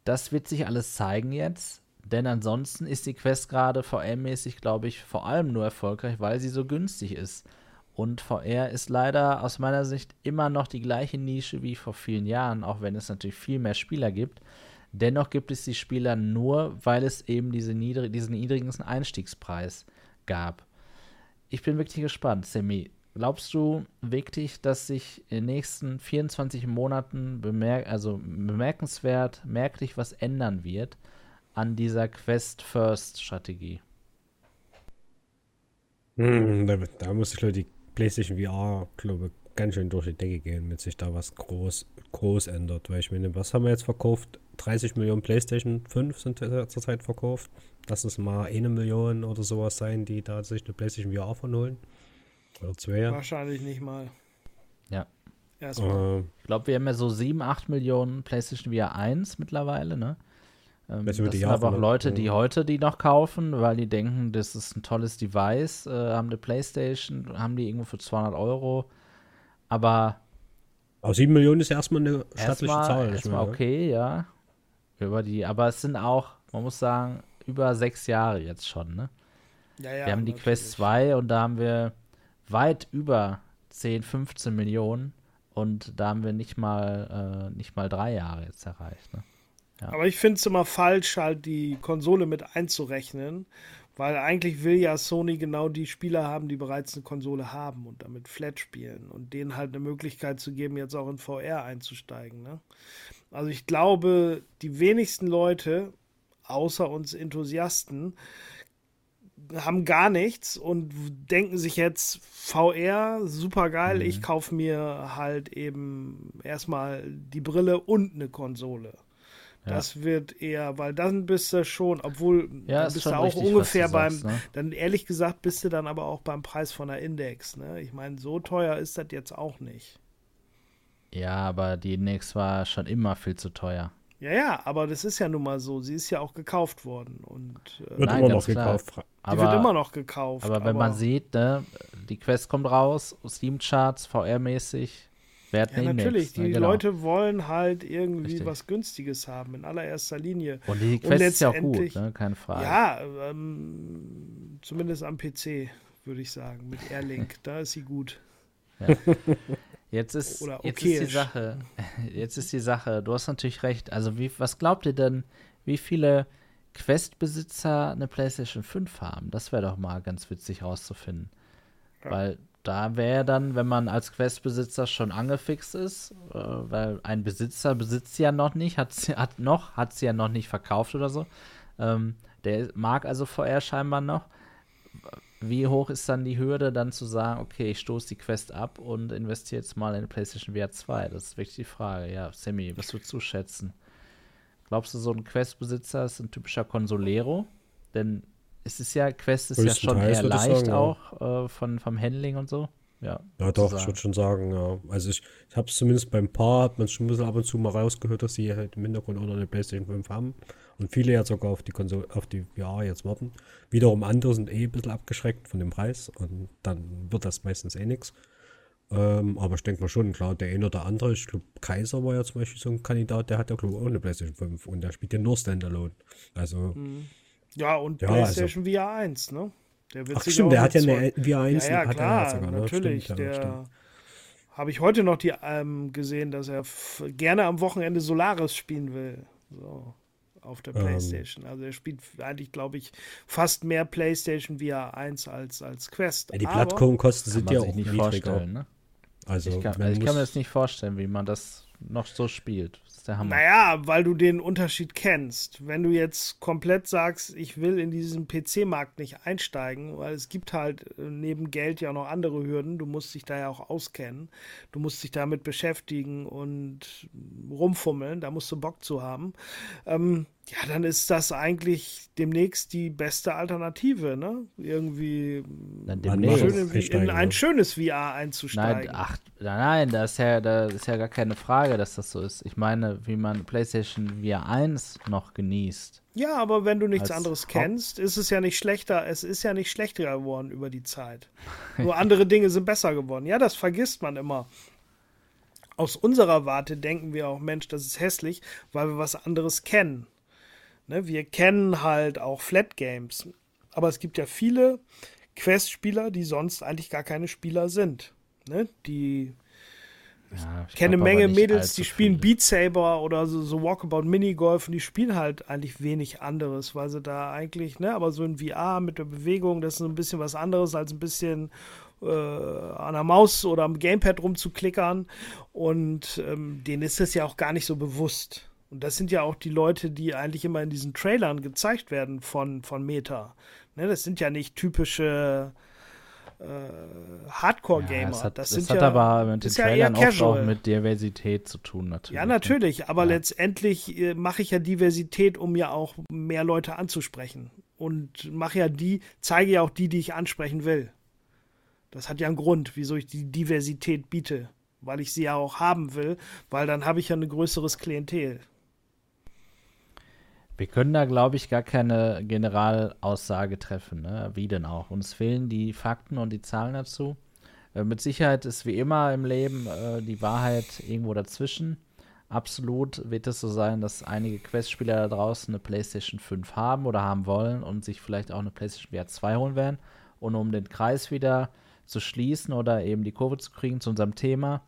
Das wird sich alles zeigen jetzt, denn ansonsten ist die Quest gerade VR-mäßig, glaube ich, vor allem nur erfolgreich, weil sie so günstig ist. Und VR ist leider aus meiner Sicht immer noch die gleiche Nische wie vor vielen Jahren, auch wenn es natürlich viel mehr Spieler gibt. Dennoch gibt es die Spieler nur, weil es eben diese niedrig diesen niedrigen Einstiegspreis gab. Ich bin wirklich gespannt, Semi. Glaubst du wirklich, dass sich in den nächsten 24 Monaten bemerk also bemerkenswert, merklich was ändern wird an dieser Quest-First-Strategie? Hm, da, da muss ich glaube die PlayStation VR, glaube ganz schön durch die Decke gehen, mit sich da was groß, groß ändert. Weil ich meine, was haben wir jetzt verkauft? 30 Millionen PlayStation 5 sind zurzeit verkauft. Lass es mal eine Million oder sowas sein, die da sich eine PlayStation VR von holen. Oder zwei. Wahrscheinlich nicht mal. Ja. Äh, ich glaube, wir haben ja so 7, 8 Millionen PlayStation VR 1 mittlerweile, ne? Ähm, das sind aber auch Leute, die heute die noch kaufen, weil die denken, das ist ein tolles Device, äh, haben eine Playstation, haben die irgendwo für 200 Euro. Aber. Aber 7 Millionen ist erstmal eine stattliche erstmal, Zahl. Erstmal okay, ja. Über die, aber es sind auch, man muss sagen, über sechs Jahre jetzt schon, ne? Ja, ja, wir haben die Quest 2 und da haben wir weit über 10, 15 Millionen und da haben wir nicht mal, äh, nicht mal drei Jahre jetzt erreicht, ne? Ja. Aber ich finde es immer falsch, halt die Konsole mit einzurechnen, weil eigentlich will ja Sony genau die Spieler haben, die bereits eine Konsole haben und damit Flat spielen und denen halt eine Möglichkeit zu geben, jetzt auch in VR einzusteigen. Ne? Also ich glaube, die wenigsten Leute, außer uns Enthusiasten, haben gar nichts und denken sich jetzt VR, super geil, mhm. ich kaufe mir halt eben erstmal die Brille und eine Konsole. Das ja. wird eher, weil dann bist du schon, obwohl ja, bist du auch richtig, ungefähr beim, sagst, ne? dann ehrlich gesagt bist du dann aber auch beim Preis von der Index. Ne? Ich meine, so teuer ist das jetzt auch nicht. Ja, aber die Index war schon immer viel zu teuer. Ja, ja, aber das ist ja nun mal so. Sie ist ja auch gekauft worden. Und, äh, wird Nein, immer noch gekauft. Die aber, wird immer noch gekauft. Aber, aber wenn man sieht, ne, die Quest kommt raus, Steam-Charts, VR-mäßig, ja, natürlich. Die genau. Leute wollen halt irgendwie Richtig. was Günstiges haben, in allererster Linie. Und die Quest Und ist ja auch gut, ne? keine Frage. Ja, ähm, zumindest am PC, würde ich sagen, mit Airlink. da ist sie gut. Ja. Jetzt ist, okay jetzt ist die Sache, jetzt ist die Sache, du hast natürlich recht. Also, wie, was glaubt ihr denn, wie viele Quest-Besitzer eine PlayStation 5 haben? Das wäre doch mal ganz witzig rauszufinden. Ja. Weil da wäre dann, wenn man als Quest-Besitzer schon angefixt ist, äh, weil ein Besitzer besitzt sie ja noch nicht, hat sie hat noch, hat sie ja noch nicht verkauft oder so. Ähm, der mag also VR scheinbar noch. Wie hoch ist dann die Hürde, dann zu sagen, okay, ich stoße die Quest ab und investiere jetzt mal in PlayStation VR 2? Das ist wirklich die Frage. Ja, Sammy, was würdest du schätzen? Glaubst du, so ein Quest-Besitzer ist ein typischer Consolero? Denn es ist ja, Quest ist ja schon eher leicht sagen, auch äh, von, vom Handling und so. Ja, ja doch, ich würde schon sagen, ja. Also ich, ich habe es zumindest beim Paar, hat man schon ein bisschen ab und zu mal rausgehört, dass sie halt im Hintergrund auch noch eine PlayStation 5 haben. Und viele ja sogar auf die Konsole, auf die ja jetzt warten. Wiederum andere sind eh ein bisschen abgeschreckt von dem Preis und dann wird das meistens eh nichts. Ähm, aber ich denke mal schon, klar, der eine oder andere, ich glaube, Kaiser war ja zum Beispiel so ein Kandidat, der hat ja, glaube ich, auch eine PlayStation 5 und der spielt ja nur Standalone. Also. Mhm. Ja, und ja, PlayStation also. VR 1, ne? Der wird Ach, stimmt, der hat ja eine VR 1. Ja, ja klar, sogar, ne? natürlich. Stimmt, der habe ich heute noch die ähm, gesehen, dass er gerne am Wochenende Solaris spielen will. So auf der ähm. PlayStation. Ähm, also er spielt eigentlich, glaube ich, fast mehr PlayStation VR 1 als, als Quest. Ja, die Plattformkosten sind ja auch nicht vorstellen. Ne? Also, ich, kann, also ich kann mir das nicht vorstellen, wie man das noch so spielt. Das ist der Hammer. Naja, weil du den Unterschied kennst. Wenn du jetzt komplett sagst, ich will in diesen PC-Markt nicht einsteigen, weil es gibt halt äh, neben Geld ja noch andere Hürden. Du musst dich da ja auch auskennen. Du musst dich damit beschäftigen und rumfummeln. Da musst du Bock zu haben. Ähm, ja, dann ist das eigentlich demnächst die beste Alternative, ne? Irgendwie schön in, in, ein schönes VR einzusteigen. Nein, ach, nein, das ist, ja, das ist ja gar keine Frage, dass das so ist. Ich meine, wie man PlayStation VR 1 noch genießt. Ja, aber wenn du nichts anderes kennst, ist es ja nicht schlechter. Es ist ja nicht schlechter geworden über die Zeit. Nur andere Dinge sind besser geworden. Ja, das vergisst man immer aus unserer Warte denken wir auch, Mensch, das ist hässlich, weil wir was anderes kennen. Ne, wir kennen halt auch Flat Games. Aber es gibt ja viele Quest-Spieler, die sonst eigentlich gar keine Spieler sind. Ne? Die ja, ich kenne eine Menge Mädels, die spielen viele. Beat Saber oder so, so Walkabout Minigolf und die spielen halt eigentlich wenig anderes, weil sie da eigentlich, ne, aber so in VR mit der Bewegung, das ist so ein bisschen was anderes als ein bisschen äh, an der Maus oder am Gamepad rumzuklickern und ähm, denen ist das ja auch gar nicht so bewusst. Und das sind ja auch die Leute, die eigentlich immer in diesen Trailern gezeigt werden von, von Meta. Ne, das sind ja nicht typische äh, Hardcore-Gamer. Ja, das, hat, das, das hat ja, aber mit den Trailern ja oft auch mit Diversität zu tun, natürlich. Ja, natürlich, aber letztendlich äh, mache ich ja Diversität, um ja auch mehr Leute anzusprechen. Und mache ja die, zeige ja auch die, die ich ansprechen will. Das hat ja einen Grund, wieso ich die Diversität biete. Weil ich sie ja auch haben will, weil dann habe ich ja ein größeres Klientel. Wir können da, glaube ich, gar keine Generalaussage treffen. Ne? Wie denn auch? Uns fehlen die Fakten und die Zahlen dazu. Äh, mit Sicherheit ist wie immer im Leben äh, die Wahrheit irgendwo dazwischen. Absolut wird es so sein, dass einige Quest-Spieler da draußen eine PlayStation 5 haben oder haben wollen und sich vielleicht auch eine PlayStation VR 2 holen werden. Und um den Kreis wieder zu schließen oder eben die Kurve zu kriegen zu unserem Thema,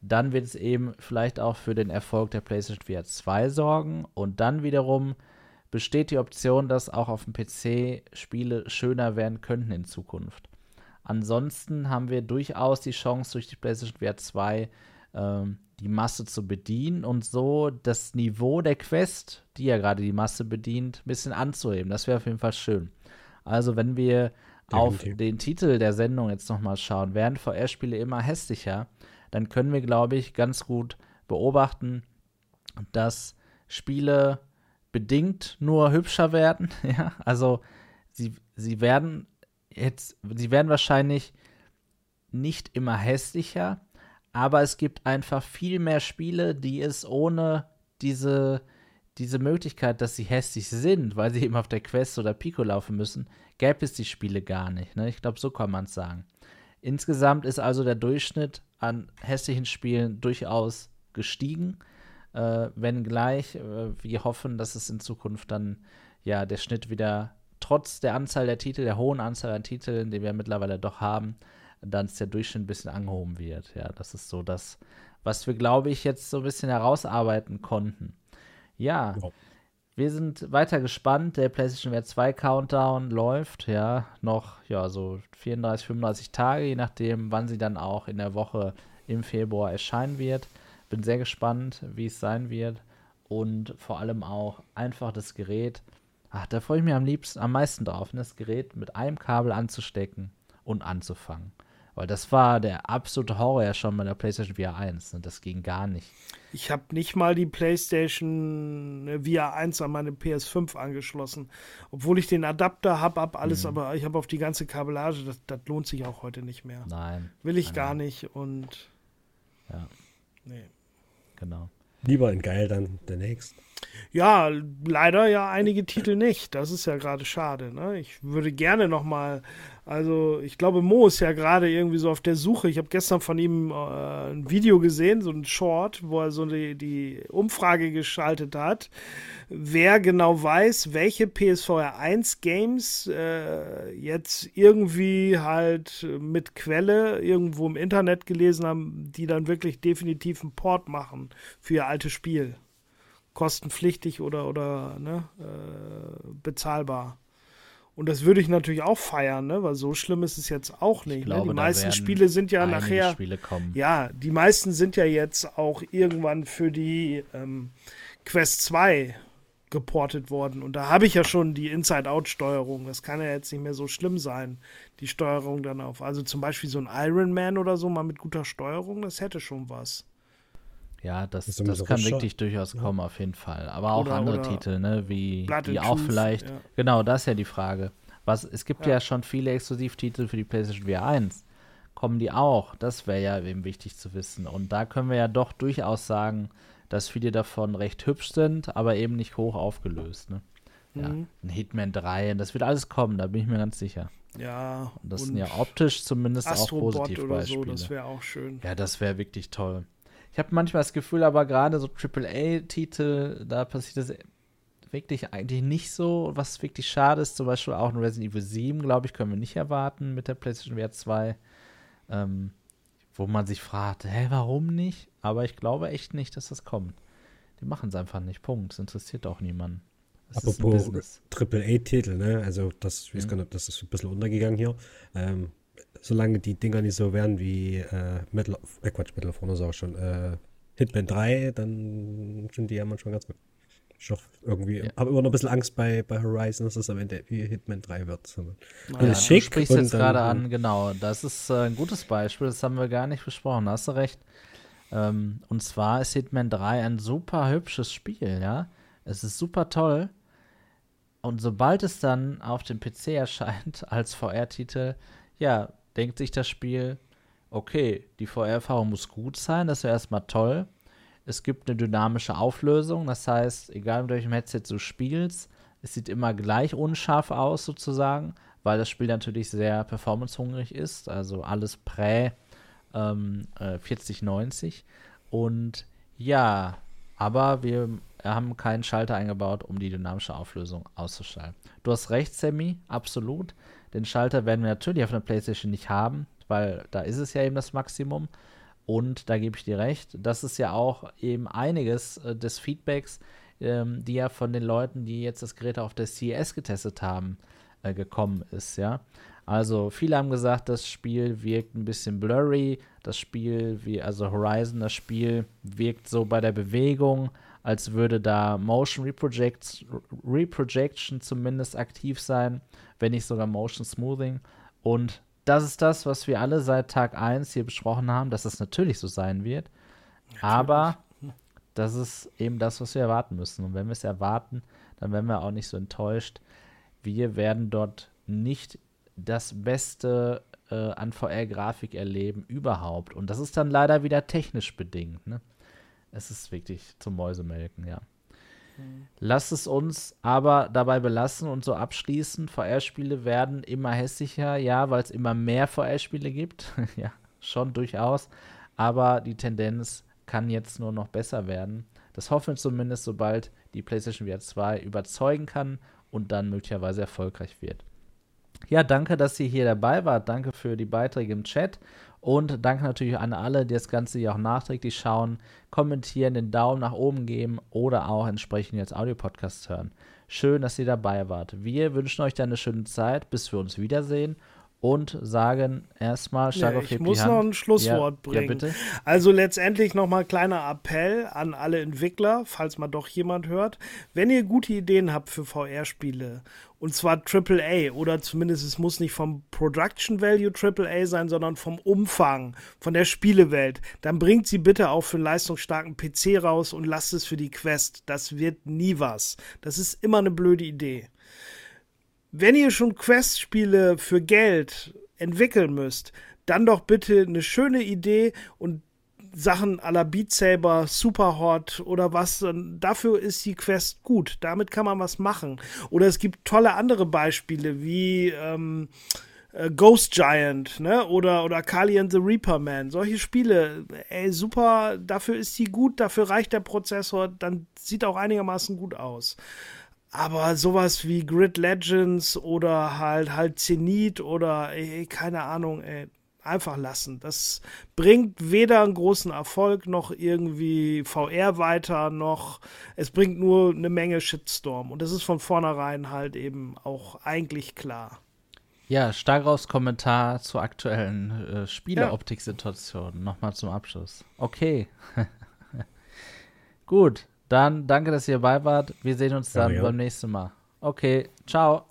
dann wird es eben vielleicht auch für den Erfolg der PlayStation VR 2 sorgen und dann wiederum besteht die Option, dass auch auf dem PC Spiele schöner werden könnten in Zukunft. Ansonsten haben wir durchaus die Chance, durch die PlayStation VR 2 ähm, die Masse zu bedienen und so das Niveau der Quest, die ja gerade die Masse bedient, ein bisschen anzuheben. Das wäre auf jeden Fall schön. Also, wenn wir Definitiv. auf den Titel der Sendung jetzt nochmal schauen, werden VR-Spiele immer hässlicher, dann können wir, glaube ich, ganz gut beobachten, dass Spiele bedingt nur hübscher werden. ja, also sie, sie werden jetzt, sie werden wahrscheinlich nicht immer hässlicher, aber es gibt einfach viel mehr Spiele, die es ohne diese, diese Möglichkeit, dass sie hässlich sind, weil sie eben auf der Quest oder Pico laufen müssen, gäbe es die Spiele gar nicht. Ne? Ich glaube, so kann man es sagen. Insgesamt ist also der Durchschnitt an hässlichen Spielen durchaus gestiegen. Äh, wenngleich äh, wir hoffen, dass es in Zukunft dann ja der Schnitt wieder trotz der Anzahl der Titel, der hohen Anzahl an Titeln, die wir mittlerweile doch haben, dann der Durchschnitt ein bisschen angehoben wird. Ja, das ist so das, was wir, glaube ich, jetzt so ein bisschen herausarbeiten konnten. Ja, ja. wir sind weiter gespannt. Der PlayStation VR 2 Countdown läuft, ja, noch, ja, so 34, 35 Tage, je nachdem, wann sie dann auch in der Woche im Februar erscheinen wird. Bin sehr gespannt, wie es sein wird. Und vor allem auch einfach das Gerät. Ach, da freue ich mich am liebsten, am meisten drauf, ne, das Gerät mit einem Kabel anzustecken und anzufangen. Weil das war der absolute Horror ja schon bei der PlayStation VR 1. Ne? Das ging gar nicht. Ich habe nicht mal die PlayStation äh, VR 1 an meine PS5 angeschlossen. Obwohl ich den Adapter habe, ab alles, mhm. aber ich habe auf die ganze Kabellage. Das, das, lohnt sich auch heute nicht mehr. Nein. Will ich nein, gar nicht und. Ja. Nee. Genau. Lieber in geil dann der nächste. Ja, leider ja einige Titel nicht. Das ist ja gerade schade. Ne? Ich würde gerne noch mal, also ich glaube, Mo ist ja gerade irgendwie so auf der Suche. Ich habe gestern von ihm äh, ein Video gesehen, so ein Short, wo er so die, die Umfrage geschaltet hat, wer genau weiß, welche PSVR 1 Games äh, jetzt irgendwie halt mit Quelle irgendwo im Internet gelesen haben, die dann wirklich definitiv einen Port machen für ihr altes Spiel kostenpflichtig oder, oder ne, äh, bezahlbar. Und das würde ich natürlich auch feiern, ne? weil so schlimm ist es jetzt auch nicht. Glaube, ne? Die meisten Spiele sind ja nachher. Ja, die meisten sind ja jetzt auch irgendwann für die ähm, Quest 2 geportet worden. Und da habe ich ja schon die Inside-Out-Steuerung. Das kann ja jetzt nicht mehr so schlimm sein, die Steuerung dann auf. Also zum Beispiel so ein Iron Man oder so, mal mit guter Steuerung, das hätte schon was. Ja, das, das, das kann wirklich durchaus kommen, ja. auf jeden Fall. Aber auch oder, andere oder Titel, ne, wie die auch Truth, vielleicht. Ja. Genau, das ist ja die Frage. Was, es gibt ja. ja schon viele Exklusivtitel für die PlayStation VR 1. Kommen die auch? Das wäre ja eben wichtig zu wissen. Und da können wir ja doch durchaus sagen, dass viele davon recht hübsch sind, aber eben nicht hoch aufgelöst. Ne? Ja, mhm. ein Hitman 3, das wird alles kommen, da bin ich mir ganz sicher. Ja. Und das und sind ja optisch zumindest Astrobot auch Positivbeispiele. So, das wäre auch schön. Ja, das wäre wirklich toll. Ich habe manchmal das Gefühl, aber gerade so AAA-Titel, da passiert das wirklich eigentlich nicht so. Was wirklich schade ist, zum Beispiel auch ein Resident Evil 7, glaube ich, können wir nicht erwarten mit der PlayStation VR 2. Ähm, wo man sich fragt, hä, warum nicht? Aber ich glaube echt nicht, dass das kommt. Die machen es einfach nicht. Punkt. Das interessiert auch niemanden. Das Apropos Triple-A-Titel, ne? Also das, ich weiß gar nicht, das ist ein bisschen untergegangen hier. Ähm, solange die Dinger nicht so werden wie äh, Metal, äh Quatsch, Metal of Honor sag ich schon, äh, Hitman 3, dann sind die ja manchmal ganz gut. Ich hoffe, irgendwie, ja. habe immer noch ein bisschen Angst bei, bei Horizon, dass es am Ende wie Hitman 3 wird. Ja, ja, schick du sprichst jetzt gerade an, genau. Das ist äh, ein gutes Beispiel, das haben wir gar nicht besprochen, hast du recht. Ähm, und zwar ist Hitman 3 ein super hübsches Spiel, ja. Es ist super toll. Und sobald es dann auf dem PC erscheint als VR-Titel, ja, denkt sich das Spiel, okay, die VR-Erfahrung muss gut sein, das wäre erstmal toll. Es gibt eine dynamische Auflösung, das heißt, egal mit welchem Headset du spielst, es sieht immer gleich unscharf aus sozusagen, weil das Spiel natürlich sehr performancehungrig ist, also alles prä ähm, äh, 4090 und ja, aber wir haben keinen Schalter eingebaut, um die dynamische Auflösung auszuschalten. Du hast recht, Sammy, absolut. Den Schalter werden wir natürlich auf einer PlayStation nicht haben, weil da ist es ja eben das Maximum. Und da gebe ich dir recht, das ist ja auch eben einiges äh, des Feedbacks, ähm, die ja von den Leuten, die jetzt das Gerät auf der CES getestet haben, äh, gekommen ist, ja. Also viele haben gesagt, das Spiel wirkt ein bisschen blurry, das Spiel, wie also Horizon, das Spiel wirkt so bei der Bewegung, als würde da Motion Reprojection zumindest aktiv sein, wenn nicht sogar Motion Smoothing. Und das ist das, was wir alle seit Tag 1 hier besprochen haben, dass es natürlich so sein wird. Natürlich. Aber das ist eben das, was wir erwarten müssen. Und wenn wir es erwarten, dann werden wir auch nicht so enttäuscht. Wir werden dort nicht das Beste äh, an VR-Grafik erleben überhaupt. Und das ist dann leider wieder technisch bedingt. Ne? Es ist wirklich zum Mäusemelken, ja. Mhm. Lass es uns aber dabei belassen und so abschließen. VR-Spiele werden immer hässlicher, ja, weil es immer mehr VR-Spiele gibt. ja, schon durchaus. Aber die Tendenz kann jetzt nur noch besser werden. Das hoffen wir zumindest, sobald die PlayStation VR 2 überzeugen kann und dann möglicherweise erfolgreich wird. Ja, danke, dass ihr hier dabei wart. Danke für die Beiträge im Chat. Und danke natürlich an alle, die das Ganze hier auch nachträglich schauen, kommentieren, den Daumen nach oben geben oder auch entsprechend jetzt Audiopodcasts hören. Schön, dass ihr dabei wart. Wir wünschen euch dann eine schöne Zeit, bis wir uns wiedersehen und sagen erstmal, Stark ja, Ich muss noch ein Schlusswort ja, bringen. Ja, also letztendlich nochmal kleiner Appell an alle Entwickler, falls mal doch jemand hört. Wenn ihr gute Ideen habt für VR-Spiele, und zwar AAA oder zumindest es muss nicht vom Production Value AAA sein, sondern vom Umfang, von der Spielewelt, dann bringt sie bitte auch für einen leistungsstarken PC raus und lasst es für die Quest. Das wird nie was. Das ist immer eine blöde Idee wenn ihr schon Quest-Spiele für Geld entwickeln müsst, dann doch bitte eine schöne Idee und Sachen à la Beat Saber, Superhot oder was, dafür ist die Quest gut. Damit kann man was machen. Oder es gibt tolle andere Beispiele wie ähm, äh, Ghost Giant, ne? Oder, oder Kali and the Reaper Man. Solche Spiele, ey, super, dafür ist die gut, dafür reicht der Prozessor, dann sieht auch einigermaßen gut aus. Aber sowas wie Grid Legends oder halt halt Zenith oder ey, keine Ahnung, ey, einfach lassen. Das bringt weder einen großen Erfolg noch irgendwie VR weiter, noch es bringt nur eine Menge Shitstorm. Und das ist von vornherein halt eben auch eigentlich klar. Ja, Stagraus Kommentar zur aktuellen äh, Spieleroptik-Situation. Ja. Nochmal zum Abschluss. Okay. Gut, dann danke, dass ihr dabei wart. Wir sehen uns dann ja, ja. beim nächsten Mal. Okay, ciao.